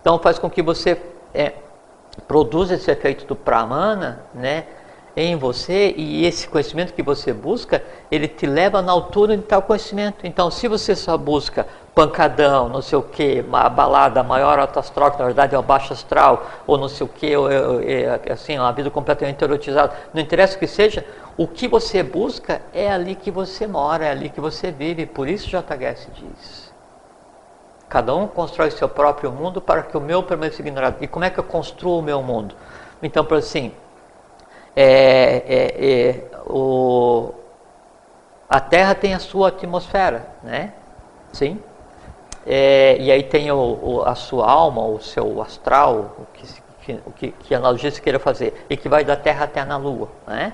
Speaker 2: Então faz com que você é, produza esse efeito do pramana, né? em você e esse conhecimento que você busca, ele te leva na altura de tal conhecimento. Então, se você só busca pancadão, não sei o que, uma balada maior alto astral, que na verdade é o baixo astral, ou não sei o que, ou, assim, uma vida completamente erotizada, não interessa o que seja, o que você busca é ali que você mora, é ali que você vive. Por isso JHS diz. Cada um constrói seu próprio mundo para que o meu permaneça ignorado. E como é que eu construo o meu mundo? Então, por assim, é, é, é, o, a Terra tem a sua atmosfera, né? Sim. É, e aí tem o, o, a sua alma, o seu astral, o que, que, o que, que analogia se queira fazer, e que vai da Terra até na Lua, né?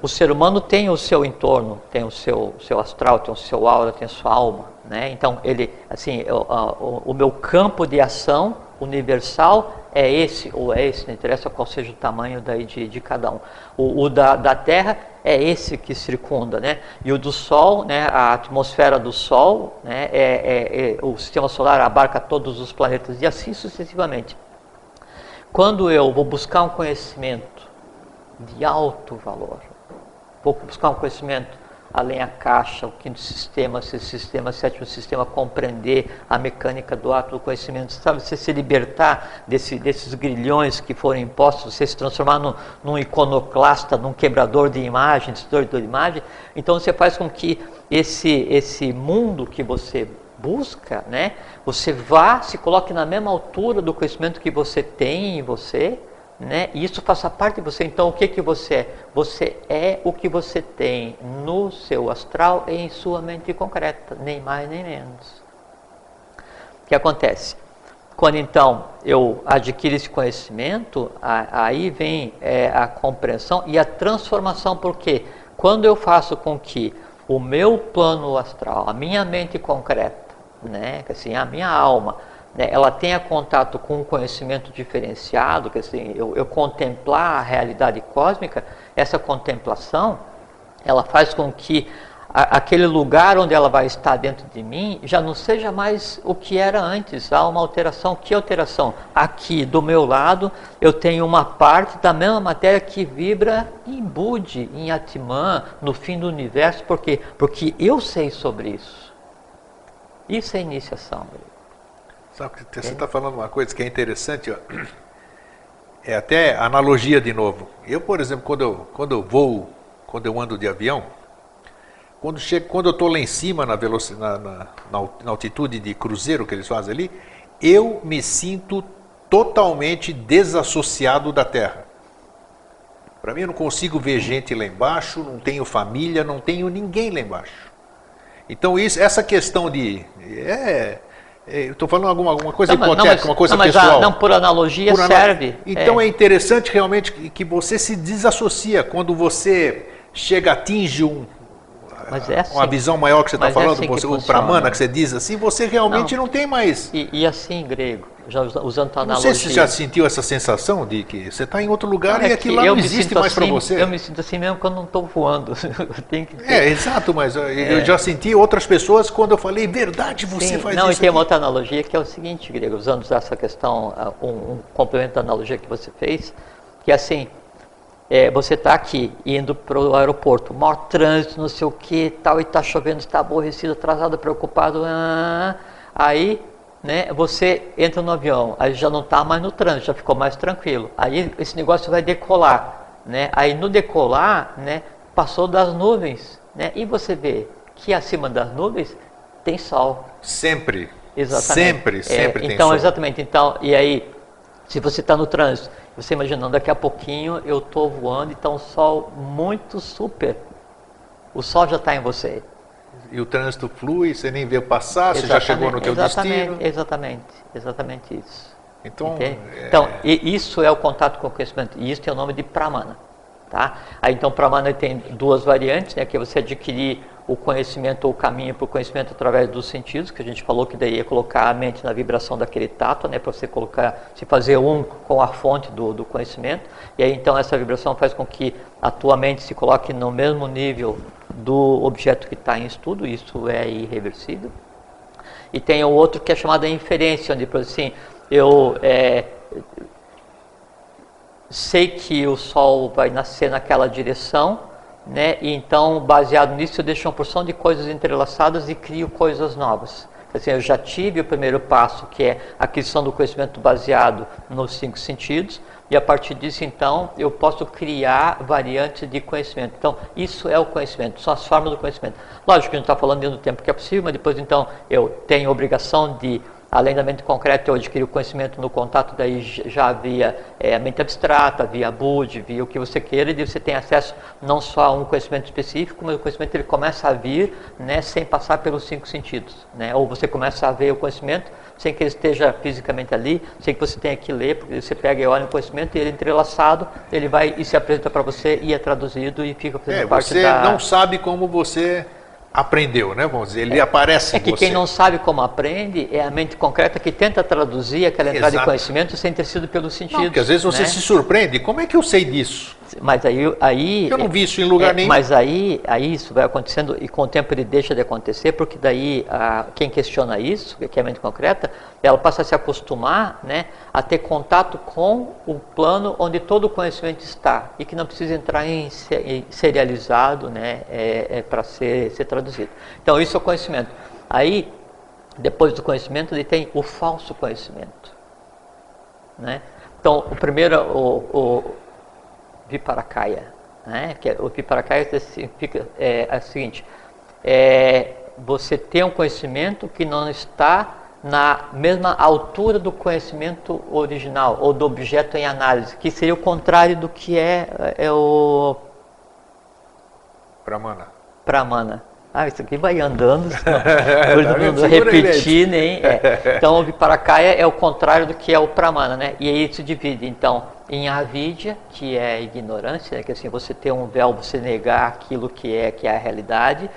Speaker 2: O ser humano tem o seu entorno, tem o seu, seu astral, tem o seu aura, tem a sua alma, né? Então ele, assim, o, o, o meu campo de ação universal é esse ou é esse, não interessa qual seja o tamanho daí de, de cada um. O, o da, da, Terra é esse que circunda, né? E o do Sol, né? A atmosfera do Sol, né? É, é, é, o sistema solar abarca todos os planetas e assim sucessivamente. Quando eu vou buscar um conhecimento de alto valor, vou buscar um conhecimento além a caixa, o quinto sistema, sexto sistema, sétimo sistema, compreender a mecânica do ato do conhecimento, sabe? Você se libertar desse, desses grilhões que foram impostos, você se transformar num, num iconoclasta, num quebrador de imagem, destruidor de imagem, então você faz com que esse, esse mundo que você busca, né? Você vá, se coloque na mesma altura do conhecimento que você tem em você, né? E isso faça parte de você. Então, o que que você é? Você é o que você tem no seu astral e em sua mente concreta, nem mais nem menos. O que acontece? Quando então eu adquiro esse conhecimento, aí vem é, a compreensão e a transformação, porque quando eu faço com que o meu plano astral, a minha mente concreta, né, assim, a minha alma, né, ela tenha contato com um conhecimento diferenciado, que assim, eu, eu contemplar a realidade cósmica, essa contemplação, ela faz com que aquele lugar onde ela vai estar dentro de mim já não seja mais o que era antes. Há uma alteração. Que alteração? Aqui do meu lado eu tenho uma parte da mesma matéria que vibra em Budi, em Atman, no fim do universo. Por quê? Porque eu sei sobre isso. Isso é iniciação.
Speaker 1: Você está falando uma coisa que é interessante, ó. é até analogia de novo. Eu, por exemplo, quando eu, quando eu voo, quando eu ando de avião, quando, chego, quando eu estou lá em cima na, velocidade, na, na, na altitude de cruzeiro que eles fazem ali, eu me sinto totalmente desassociado da Terra. Para mim, eu não consigo ver gente lá embaixo, não tenho família, não tenho ninguém lá embaixo. Então, isso, essa questão de. É, estou falando alguma, alguma coisa não, hipotética, mas, uma coisa não, pessoal. A,
Speaker 2: não, por analogia por serve.
Speaker 1: Então é. é. interessante realmente que você se desassocia quando você chega, atinge um, é assim, uma visão maior que você está é falando, é assim você, o Pramana, que você diz assim, você realmente não, não tem mais.
Speaker 2: E, e assim, grego, já usando a analogia.
Speaker 1: Não sei se você já sentiu essa sensação de que você está em outro lugar e aquilo lá não existe mais
Speaker 2: assim,
Speaker 1: para você.
Speaker 2: Eu me sinto assim mesmo quando não estou voando. (laughs)
Speaker 1: É, exato, mas eu, é. eu, já senti outras pessoas quando eu falei, verdade, você Sim, faz
Speaker 2: não,
Speaker 1: isso.
Speaker 2: Não, e tem uma outra analogia que é o seguinte, grego, usando essa questão, um, um complemento da analogia que você fez, que é assim, é, você está aqui indo para o aeroporto, maior trânsito, não sei o que, tal, e está chovendo, está aborrecido, atrasado, preocupado, ah, aí né, você entra no avião, aí já não está mais no trânsito, já ficou mais tranquilo. Aí esse negócio vai decolar, né? Aí no decolar, né, passou das nuvens, né? E você vê que acima das nuvens tem sol.
Speaker 1: Sempre. Exatamente. Sempre, sempre
Speaker 2: é,
Speaker 1: tem
Speaker 2: então,
Speaker 1: sol.
Speaker 2: exatamente. Então, e aí, se você está no trânsito, você imaginando daqui a pouquinho eu estou voando e está um sol muito super. O sol já está em você
Speaker 1: e o trânsito flui, você nem vê passar, exatamente, você já chegou no teu destino.
Speaker 2: Exatamente, exatamente isso. Então, é... então isso é o contato com o conhecimento, e isso tem o nome de pramana. Tá? Aí, então, pramana tem duas variantes, né, que é você adquirir o conhecimento ou o caminho para o conhecimento através dos sentidos, que a gente falou que daí é colocar a mente na vibração daquele tato, né, para você colocar, se fazer um com a fonte do, do conhecimento, e aí então essa vibração faz com que a tua mente se coloque no mesmo nível do objeto que está em estudo, isso é irreversível. E tem o outro que é chamado inferência, onde assim, eu é, sei que o Sol vai nascer naquela direção, né? E então, baseado nisso, eu deixo uma porção de coisas entrelaçadas e crio coisas novas. Assim, eu já tive o primeiro passo, que é a aquisição do conhecimento baseado nos cinco sentidos, e a partir disso, então, eu posso criar variantes de conhecimento. Então, isso é o conhecimento, são as formas do conhecimento. Lógico que a gente está falando dentro do tempo que é possível, mas depois, então, eu tenho obrigação de Além da mente concreta, eu adquiri o conhecimento no contato, daí já havia é, a mente abstrata, havia a Bud, via o que você queira, e você tem acesso não só a um conhecimento específico, mas o conhecimento ele começa a vir né, sem passar pelos cinco sentidos. Né? Ou você começa a ver o conhecimento sem que ele esteja fisicamente ali, sem que você tenha que ler, porque você pega e olha o conhecimento e ele é entrelaçado, ele vai e se apresenta para você e é traduzido e fica fazendo
Speaker 1: é,
Speaker 2: parte
Speaker 1: você
Speaker 2: da...
Speaker 1: não sabe como você aprendeu, né? Vamos dizer, ele é, aparece
Speaker 2: É que
Speaker 1: você.
Speaker 2: quem não sabe como aprende é a mente concreta que tenta traduzir aquela entrada
Speaker 1: Exato.
Speaker 2: de conhecimento sem ter sido pelos sentidos.
Speaker 1: Não, porque às vezes você
Speaker 2: né?
Speaker 1: se surpreende. Como é que eu sei disso?
Speaker 2: Mas aí, aí
Speaker 1: Eu não vi isso em lugar
Speaker 2: é,
Speaker 1: nenhum.
Speaker 2: Mas aí, aí isso vai acontecendo e com o tempo ele deixa de acontecer, porque daí a, quem questiona isso, que é a mente concreta, ela passa a se acostumar né, a ter contato com o plano onde todo o conhecimento está e que não precisa entrar em, em serializado né, é, é, para ser, ser traduzido. Então isso é o conhecimento. Aí, depois do conhecimento, ele tem o falso conhecimento. Né? Então, o primeiro, o, o Viparakaya, né? que é- o Viparakaya significa é, é o seguinte, é, você tem um conhecimento que não está na mesma altura do conhecimento original ou do objeto em análise, que seria o contrário do que é, é o
Speaker 1: Pramana.
Speaker 2: Pramana. Ah, isso aqui vai andando, não, não repetir nem. é. Então, o Viparakaya é o contrário do que é o Pramana, né? E aí se divide, então, em avidya, que é ignorância, né? que assim, você ter um véu, você negar aquilo que é, que é a realidade.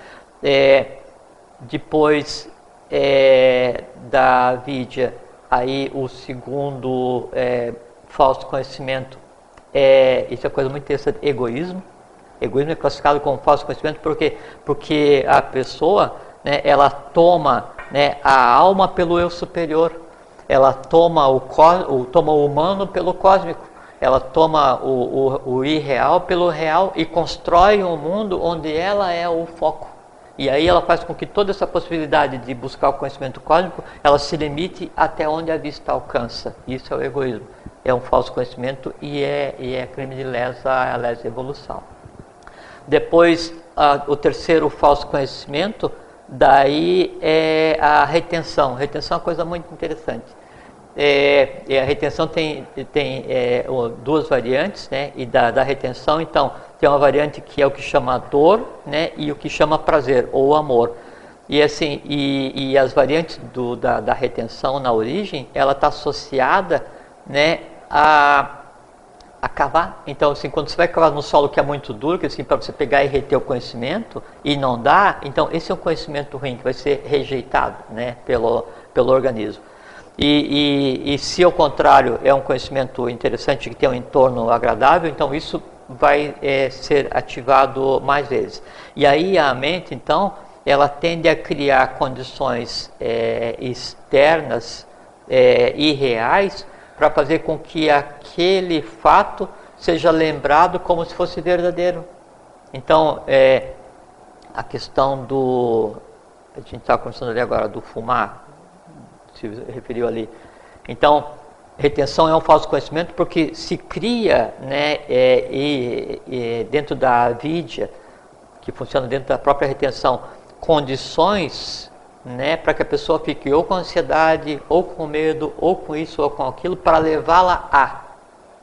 Speaker 2: É, depois é, da avidya, aí o segundo é, falso conhecimento é, isso é coisa muito interessante, egoísmo. Egoísmo é classificado como falso conhecimento porque, porque a pessoa, né, ela toma né, a alma pelo eu superior, ela toma o, o, toma o humano pelo cósmico, ela toma o, o, o irreal pelo real e constrói um mundo onde ela é o foco. E aí ela faz com que toda essa possibilidade de buscar o conhecimento cósmico, ela se limite até onde a vista alcança. Isso é o egoísmo. É um falso conhecimento e é, e é crime de lesa, lesa evolução. Depois, ah, o terceiro falso conhecimento, daí é a retenção. Retenção é uma coisa muito interessante. É, e a retenção tem, tem é, o- duas variantes, né? E da, da retenção, então, tem uma variante que é o que chama dor, né? E o que chama prazer ou amor. E assim, e, e as variantes do, da, da retenção na origem, ela está associada, né? A a cavar. Então, assim, quando você vai cavar no solo que é muito duro, que assim, para você pegar e reter o conhecimento e não dá, então esse é um conhecimento ruim que vai ser rejeitado, né, pelo, pelo organismo. E, e, e se ao contrário é um conhecimento interessante que tem um entorno agradável, então isso vai eh, ser ativado mais vezes. E aí a mente, então, ela tende a criar condições eh, externas eh, irreais para fazer com que aquele fato seja lembrado como se fosse verdadeiro. Então, é, a questão do. A gente estava conversando ali agora do fumar, se referiu ali. Então, retenção é um falso conhecimento porque se cria, né, é, e, e dentro da vidya, que funciona dentro da própria retenção, condições né, para que a pessoa fique ou com ansiedade, ou com medo, ou com isso, ou com aquilo, para levá-la a.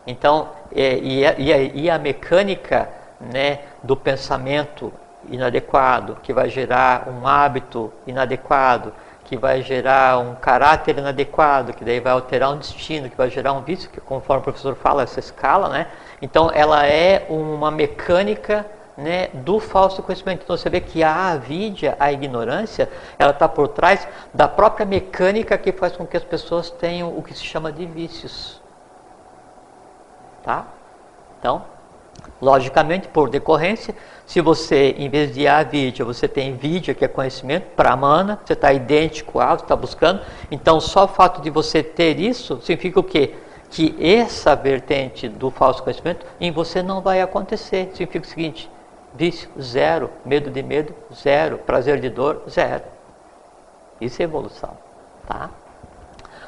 Speaker 2: Então, é, e, a, e, a, e a mecânica né, do pensamento inadequado, que vai gerar um hábito inadequado, que vai gerar um caráter inadequado, que daí vai alterar um destino, que vai gerar um vício, que conforme o professor fala, essa escala, né? Então, ela é uma mecânica né, do falso conhecimento. Então você vê que a avidya, a ignorância, ela está por trás da própria mecânica que faz com que as pessoas tenham o que se chama de vícios. Tá? Então, Logicamente, por decorrência, se você, em vez de a vídeo, você tem vídeo, que é conhecimento, para mana, você está idêntico a, está buscando. Então, só o fato de você ter isso significa o quê? Que essa vertente do falso conhecimento em você não vai acontecer. Significa o seguinte: vício, zero. Medo de medo, zero. Prazer de dor, zero. Isso é evolução. Tá?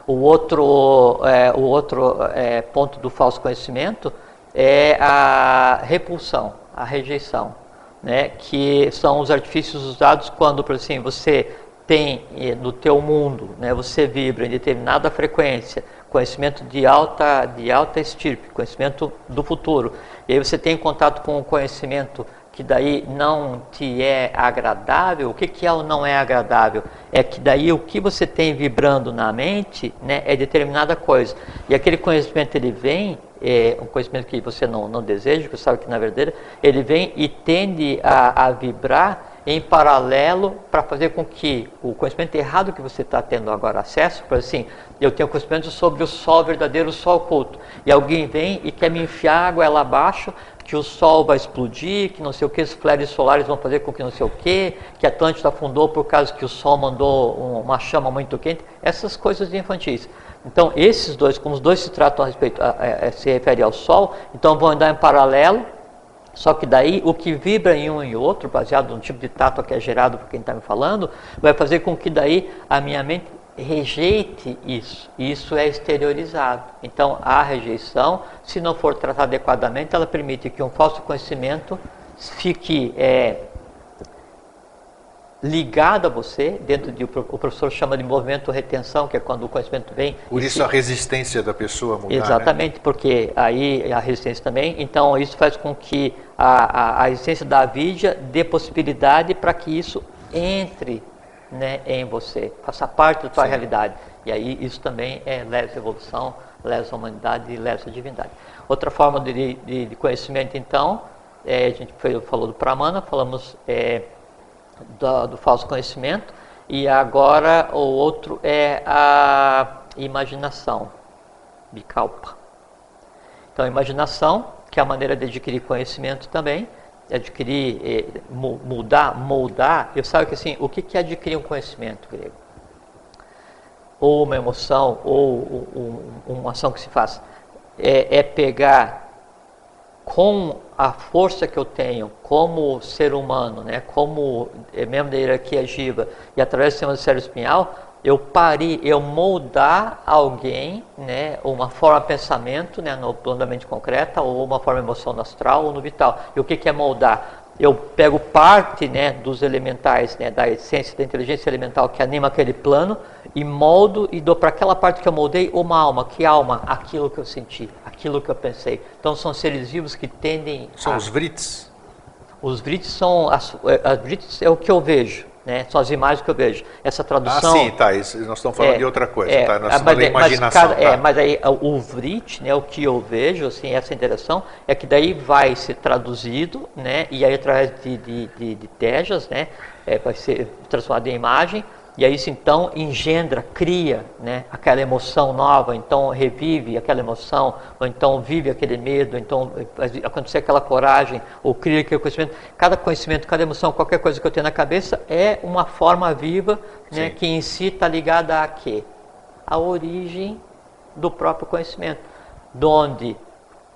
Speaker 2: O outro, é, o outro é, ponto do falso conhecimento é a repulsão, a rejeição, né? que são os artifícios usados quando, por assim, você tem eh, no teu mundo, né, você vibra em determinada frequência, conhecimento de alta, de alta estirpe, conhecimento do futuro, e aí você tem contato com o conhecimento que daí não te é agradável, o que, que é ou não é agradável? É que daí o que você tem vibrando na mente né, é determinada coisa. E aquele conhecimento ele vem, é um conhecimento que você não, não deseja, que você sabe que na verdade, ele vem e tende a, a vibrar em paralelo para fazer com que o conhecimento errado que você está tendo agora acesso, por assim, eu tenho conhecimento sobre o sol verdadeiro, o sol oculto, e alguém vem e quer me enfiar água lá abaixo que o Sol vai explodir, que não sei o que, os flares solares vão fazer com que não sei o que, que Atlântida afundou por causa que o Sol mandou uma chama muito quente, essas coisas infantis. Então, esses dois, como os dois se tratam a respeito, a, a, a, se refere ao Sol, então vão andar em paralelo, só que daí o que vibra em um e outro, baseado no tipo de tato que é gerado por quem está me falando, vai fazer com que daí a minha mente rejeite isso. Isso é exteriorizado. Então, a rejeição, se não for tratada adequadamente, ela permite que um falso conhecimento fique é, ligado a você, dentro de o professor chama de movimento retenção, que é quando o conhecimento vem.
Speaker 1: Por isso se... a resistência da pessoa mudar.
Speaker 2: Né? Exatamente, né? porque aí a resistência também. Então, isso faz com que a, a, a existência da vidya dê possibilidade para que isso entre né, em você, faça parte da tua Sim. realidade. E aí isso também é leva evolução, leva humanidade e leva a divindade. Outra forma de, de, de conhecimento, então, é, a gente foi, falou do Pramana, falamos é, do, do, falso conhecimento, e agora o outro é a imaginação, Bikalpa. Então, imaginação, que é a maneira de adquirir conhecimento também, adquirir, eh, mudar, moldar, eu sabe que assim, o que é adquirir um conhecimento grego? Ou uma emoção, ou uma ação que se faz. É, é pegar com a força que eu tenho como ser humano, né, como é, membro da hierarquia Jiva, e através do sistema do cérebro espinhal, eu parir, eu moldar alguém, né, uma forma de pensamento, né, no plano da mente concreta, ou uma forma no astral ou no vital. E o que, que é moldar? Eu pego parte, né, dos elementais, né, da essência da inteligência elemental que anima aquele plano e moldo e dou para aquela parte que eu moldei uma alma. Que alma? Aquilo que eu senti, aquilo que eu pensei. Então são seres vivos que tendem
Speaker 1: São
Speaker 2: a...
Speaker 1: os vrits?
Speaker 2: Os vrits são as, as vrits é o que eu vejo. Né? São as imagens que eu vejo. Essa tradução.
Speaker 1: Ah, sim, tá. Isso, nós estamos falando é, de outra coisa,
Speaker 2: é,
Speaker 1: tá?
Speaker 2: Nós estamos falando imaginação. Mas, tá? é, mas aí o Vrit, né, o que eu vejo, assim, essa interação, é que daí vai ser traduzido, né? E aí através de, de, de, de tejas, né? É, vai ser transformado em imagem e aí isso então engendra, cria né, aquela emoção nova, então revive aquela emoção, ou então vive aquele medo, então acontecer aquela coragem, ou cria aquele conhecimento. Cada conhecimento, cada emoção, qualquer coisa que eu tenho na cabeça é uma forma viva né, que em si está ligada a quê? A origem do próprio conhecimento. Donde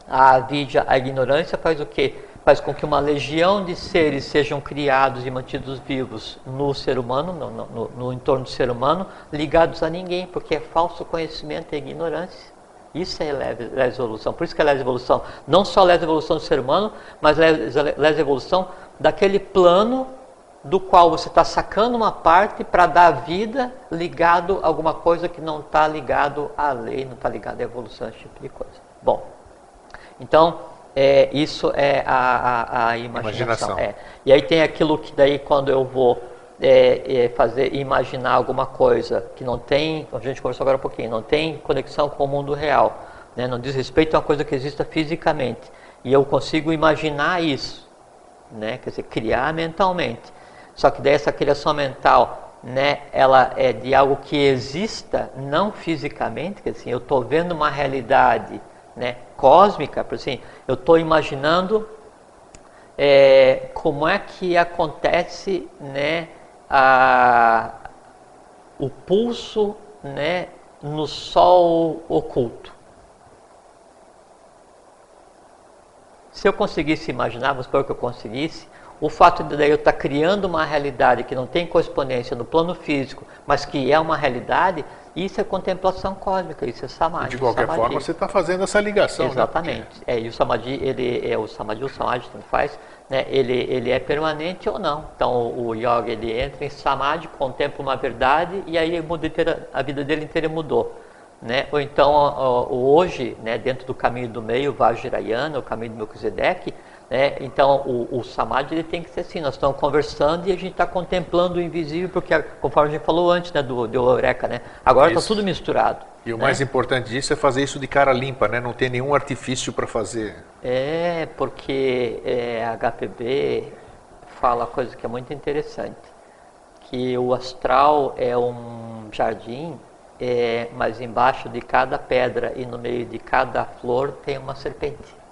Speaker 2: a vidya, a ignorância faz o quê? Faz com que uma legião de seres sejam criados e mantidos vivos no ser humano, no, no, no entorno do ser humano, ligados a ninguém, porque é falso conhecimento e ignorância. Isso é leve evolução. Por isso que é leve evolução. Não só leve evolução do ser humano, mas leve evolução daquele plano do qual você está sacando uma parte para dar vida ligado a alguma coisa que não está ligado à lei, não está ligado à evolução, esse tipo de coisa. Bom, então é, isso é a, a, a imaginação. imaginação. É. E aí tem aquilo que daí quando eu vou é, é, fazer imaginar alguma coisa que não tem, a gente conversou agora um pouquinho, não tem conexão com o mundo real, né? não diz respeito a uma coisa que exista fisicamente. E eu consigo imaginar isso, né? quer dizer, criar mentalmente. Só que daí essa criação mental, né, ela é de algo que exista não fisicamente, quer dizer, eu estou vendo uma realidade né, cósmica, por assim, eu estou imaginando é, como é que acontece né, a, o pulso né, no Sol oculto. Se eu conseguisse imaginar, vamos supor que eu conseguisse, o fato de eu estar criando uma realidade que não tem correspondência no plano físico, mas que é uma realidade, isso é contemplação cósmica, isso é samadhi.
Speaker 1: De qualquer
Speaker 2: samadhi.
Speaker 1: forma, você está fazendo essa ligação.
Speaker 2: Né? Exatamente. Né? É, e o samadhi, ele é o samadhi, o samadhi tanto faz, né? ele, ele é permanente ou não. Então o yoga ele entra em samadhi, contempla uma verdade e aí muda inteira, a vida dele inteira mudou. Né? Ou então hoje, né, dentro do caminho do meio, Vajrayana, o caminho do Melchizedek, né? Então, o, o samadhi ele tem que ser assim, nós estamos conversando e a gente está contemplando o invisível, porque conforme a gente falou antes né, do, do Eureka, né? agora está tudo misturado.
Speaker 1: E
Speaker 2: o
Speaker 1: né? mais importante disso é fazer isso de cara limpa, né? não ter nenhum artifício para fazer.
Speaker 2: É, porque é, a HPB fala coisa que é muito interessante, que o astral é um jardim, é, mas embaixo de cada pedra e no meio de cada flor tem uma serpente.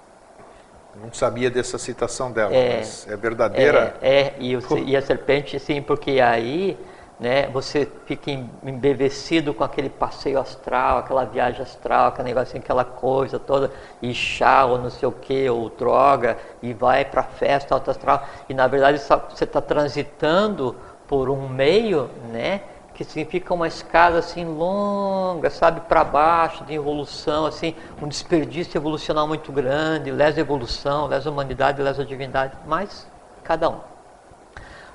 Speaker 1: Não sabia dessa citação dela, é, mas é verdadeira?
Speaker 2: É, é e, o, e, a serpente, sim, porque aí né, você fica embevecido com aquele passeio astral, aquela viagem astral, aquele negócio, aquela coisa toda, e chá ou não sei o que, ou droga, e vai para a festa alta astral, e na verdade você está transitando por um meio, né, que significa uma escada assim longa, sabe, para baixo, de evolução, assim, um desperdício evolucional muito grande, lesa evolução, lesa humanidade, lesa divindade, mas cada um.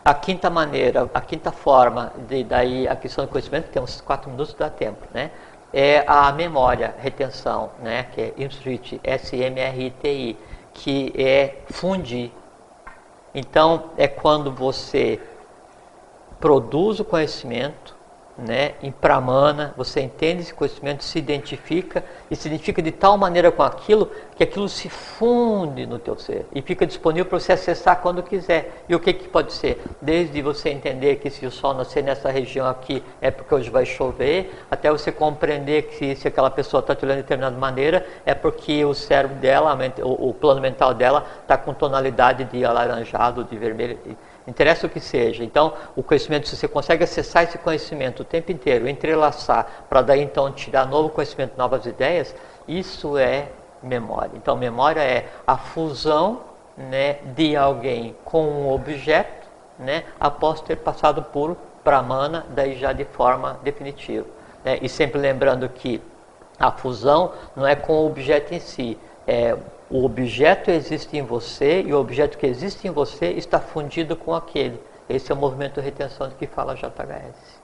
Speaker 2: A quinta maneira, a quinta forma de daí a questão do conhecimento, tem uns quatro minutos dá tempo, né? É a memória, retenção, né? Que é Smriti, S-M-R-I-T-I, que é fundir. Então é quando você produz o conhecimento, né, em pramana, você entende esse conhecimento, se identifica e se identifica de tal maneira com aquilo que aquilo se funde no teu ser e fica disponível para você acessar quando quiser. E o que, que pode ser? Desde você entender que se o sol nascer nessa região aqui é porque hoje vai chover, até você compreender que se aquela pessoa está te olhando de determinada maneira é porque o cérebro dela, o, o plano mental dela está com tonalidade de alaranjado, de vermelho interessa o que seja. Então, o conhecimento, se você consegue acessar esse conhecimento o tempo inteiro, entrelaçar, para daí então tirar novo conhecimento, novas ideias, isso é memória. Então, memória é a fusão né, de alguém com um objeto, né, após ter passado por pramana, daí já de forma definitiva. Né? E sempre lembrando que a fusão não é com o objeto em si, é o objeto existe em você e o objeto que existe em você está fundido com aquele. Esse é o movimento de retenção de que fala JHS.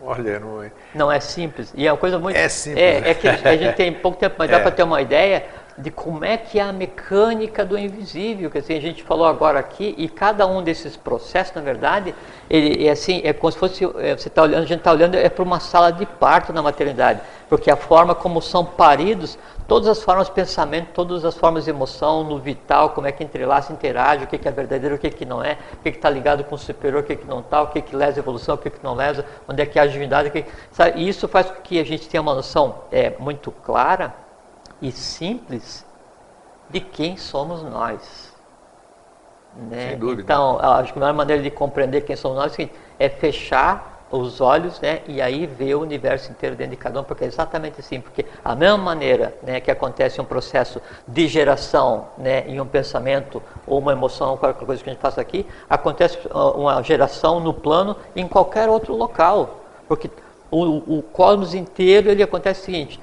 Speaker 1: Olha, não é...
Speaker 2: Não é simples. E é uma coisa muito...
Speaker 1: É simples.
Speaker 2: É, é que a gente tem pouco tempo, mas (laughs) é. dá para ter uma ideia de como é que é a mecânica do invisível, que assim, a gente falou agora aqui, e cada um desses processos, na verdade, ele é assim, é como se fosse, é, você tá olhando, a gente está olhando é para uma sala de parto na maternidade, porque a forma como são paridos, todas as formas de pensamento, todas as formas de emoção, no vital, como é que entrelaça, interage, o que, que é verdadeiro, o que, que não é, o que está ligado com o superior, o que, que não está, o que, que lesa a evolução, o que, que não lesa, onde é que há a divindade, que, sabe? e isso faz com que a gente tenha uma noção é, muito clara e simples de quem somos nós. Né?
Speaker 1: Sem dúvida.
Speaker 2: Então, acho que a melhor maneira de compreender quem somos nós é, é fechar os olhos, né, e aí ver o universo inteiro dentro de cada um, porque é exatamente assim, porque a mesma maneira, né, que acontece um processo de geração, né, em um pensamento ou uma emoção, qualquer coisa que a gente faça aqui, acontece uma geração no plano em qualquer outro local, porque o, o cosmos inteiro ele acontece o seguinte: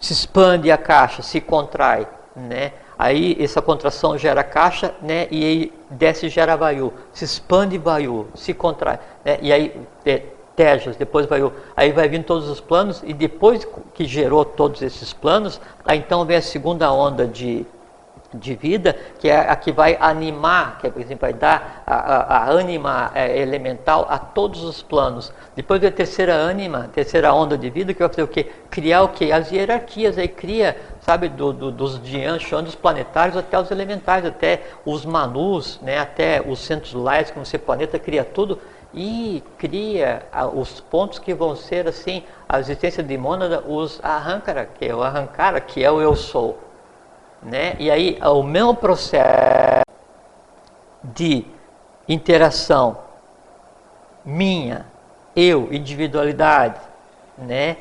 Speaker 2: se expande a caixa, se contrai, né? Aí essa contração gera caixa, né? E aí desce gera vaiu, se expande vaiu, se contrai, né? E aí é, tejas, depois vai aí vai vindo todos os planos e depois que gerou todos esses planos, aí então vem a segunda onda de de vida, que é a que vai animar, que é, por exemplo, vai dar a, a, a ânima é, elemental a todos os planos. Depois vem a terceira ânima, a terceira onda de vida, que vai fazer o quê? Criar o quê? As hierarquias, aí cria, sabe, do, do, dos dianchos planetários até os elementais, até os manus, né, até os centros lares, como você planeta, cria tudo. e cria os pontos que vão ser assim a existência de mônada, os arrancara, que é o arrancara, que é o eu sou, né? E aí o mesmo processo de interação minha, eu, individualidade, né,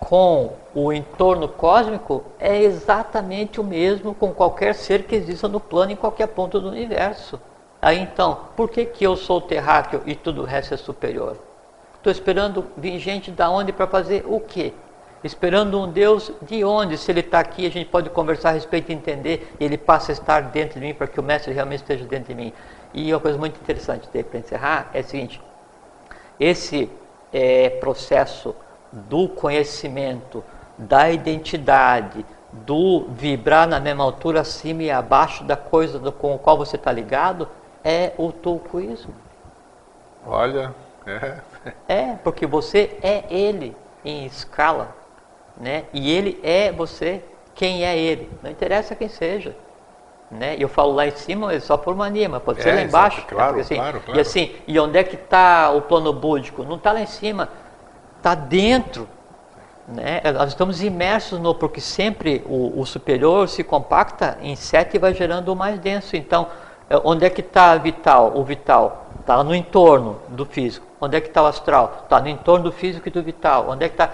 Speaker 2: com o entorno cósmico é exatamente o mesmo com qualquer ser que exista no plano em qualquer ponto do universo. Aí então, por que, que eu sou terráqueo e tudo o resto é superior? Estou esperando vir gente da onde para fazer o quê? Esperando um Deus de onde? Se ele está aqui, a gente pode conversar a respeito e entender, ele passa a estar dentro de mim para que o Mestre realmente esteja dentro de mim. E uma coisa muito interessante para encerrar é o seguinte: esse é, processo do conhecimento, da identidade, do vibrar na mesma altura acima e abaixo da coisa do, com a qual você está ligado, é o tulcoísmo.
Speaker 1: Olha, é.
Speaker 2: É, porque você é ele em escala, né? E ele é você, quem é ele. Não interessa quem seja. Né? Eu falo lá em cima só por mania, mas pode é, ser lá embaixo.
Speaker 1: Exato, claro,
Speaker 2: né? assim,
Speaker 1: claro, claro.
Speaker 2: E assim, e onde é que está o plano búdico? Não está lá em cima, está dentro. Né? Nós estamos imersos no, porque sempre o, o superior se compacta em sete e vai gerando o mais denso. Então, é, onde é que está vital? O vital está no entorno do físico. Onde é que está o astral? Está no entorno do físico e do vital. Onde é que está?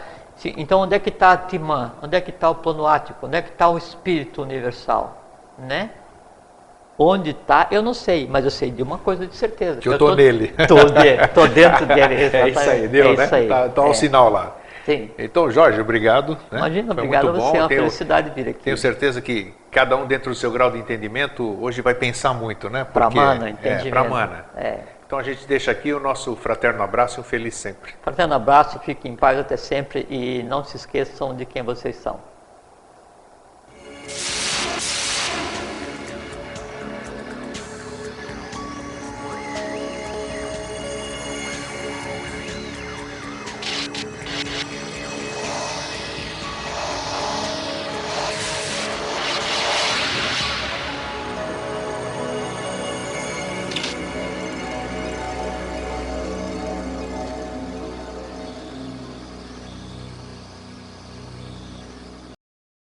Speaker 2: Então, onde é que está a Timã? Onde é que está o plano ático? Onde é que está o espírito universal? Né? Onde está, eu não sei, mas eu sei de uma coisa de certeza.
Speaker 1: Que eu estou nele. (laughs)
Speaker 2: Estou dentro dele. (laughs)
Speaker 1: É isso aí, deu,
Speaker 2: é
Speaker 1: né?
Speaker 2: Isso aí.
Speaker 1: Tá, o
Speaker 2: é.
Speaker 1: sinal lá.
Speaker 2: Sim.
Speaker 1: Então, Jorge, obrigado. Né?
Speaker 2: Imagina,
Speaker 1: Foi
Speaker 2: obrigado a
Speaker 1: muito
Speaker 2: você,
Speaker 1: bom.
Speaker 2: é uma
Speaker 1: Tenho-
Speaker 2: felicidade vir aqui.
Speaker 1: Tenho certeza que cada um dentro do seu grau de entendimento hoje vai pensar muito, né? Porque-
Speaker 2: mana,
Speaker 1: É,
Speaker 2: entendimento.
Speaker 1: pra mana.
Speaker 2: É.
Speaker 1: Então a gente deixa aqui o nosso fraterno abraço e um feliz sempre.
Speaker 2: Fraterno abraço, fiquem em paz até sempre e não se esqueçam de quem vocês são.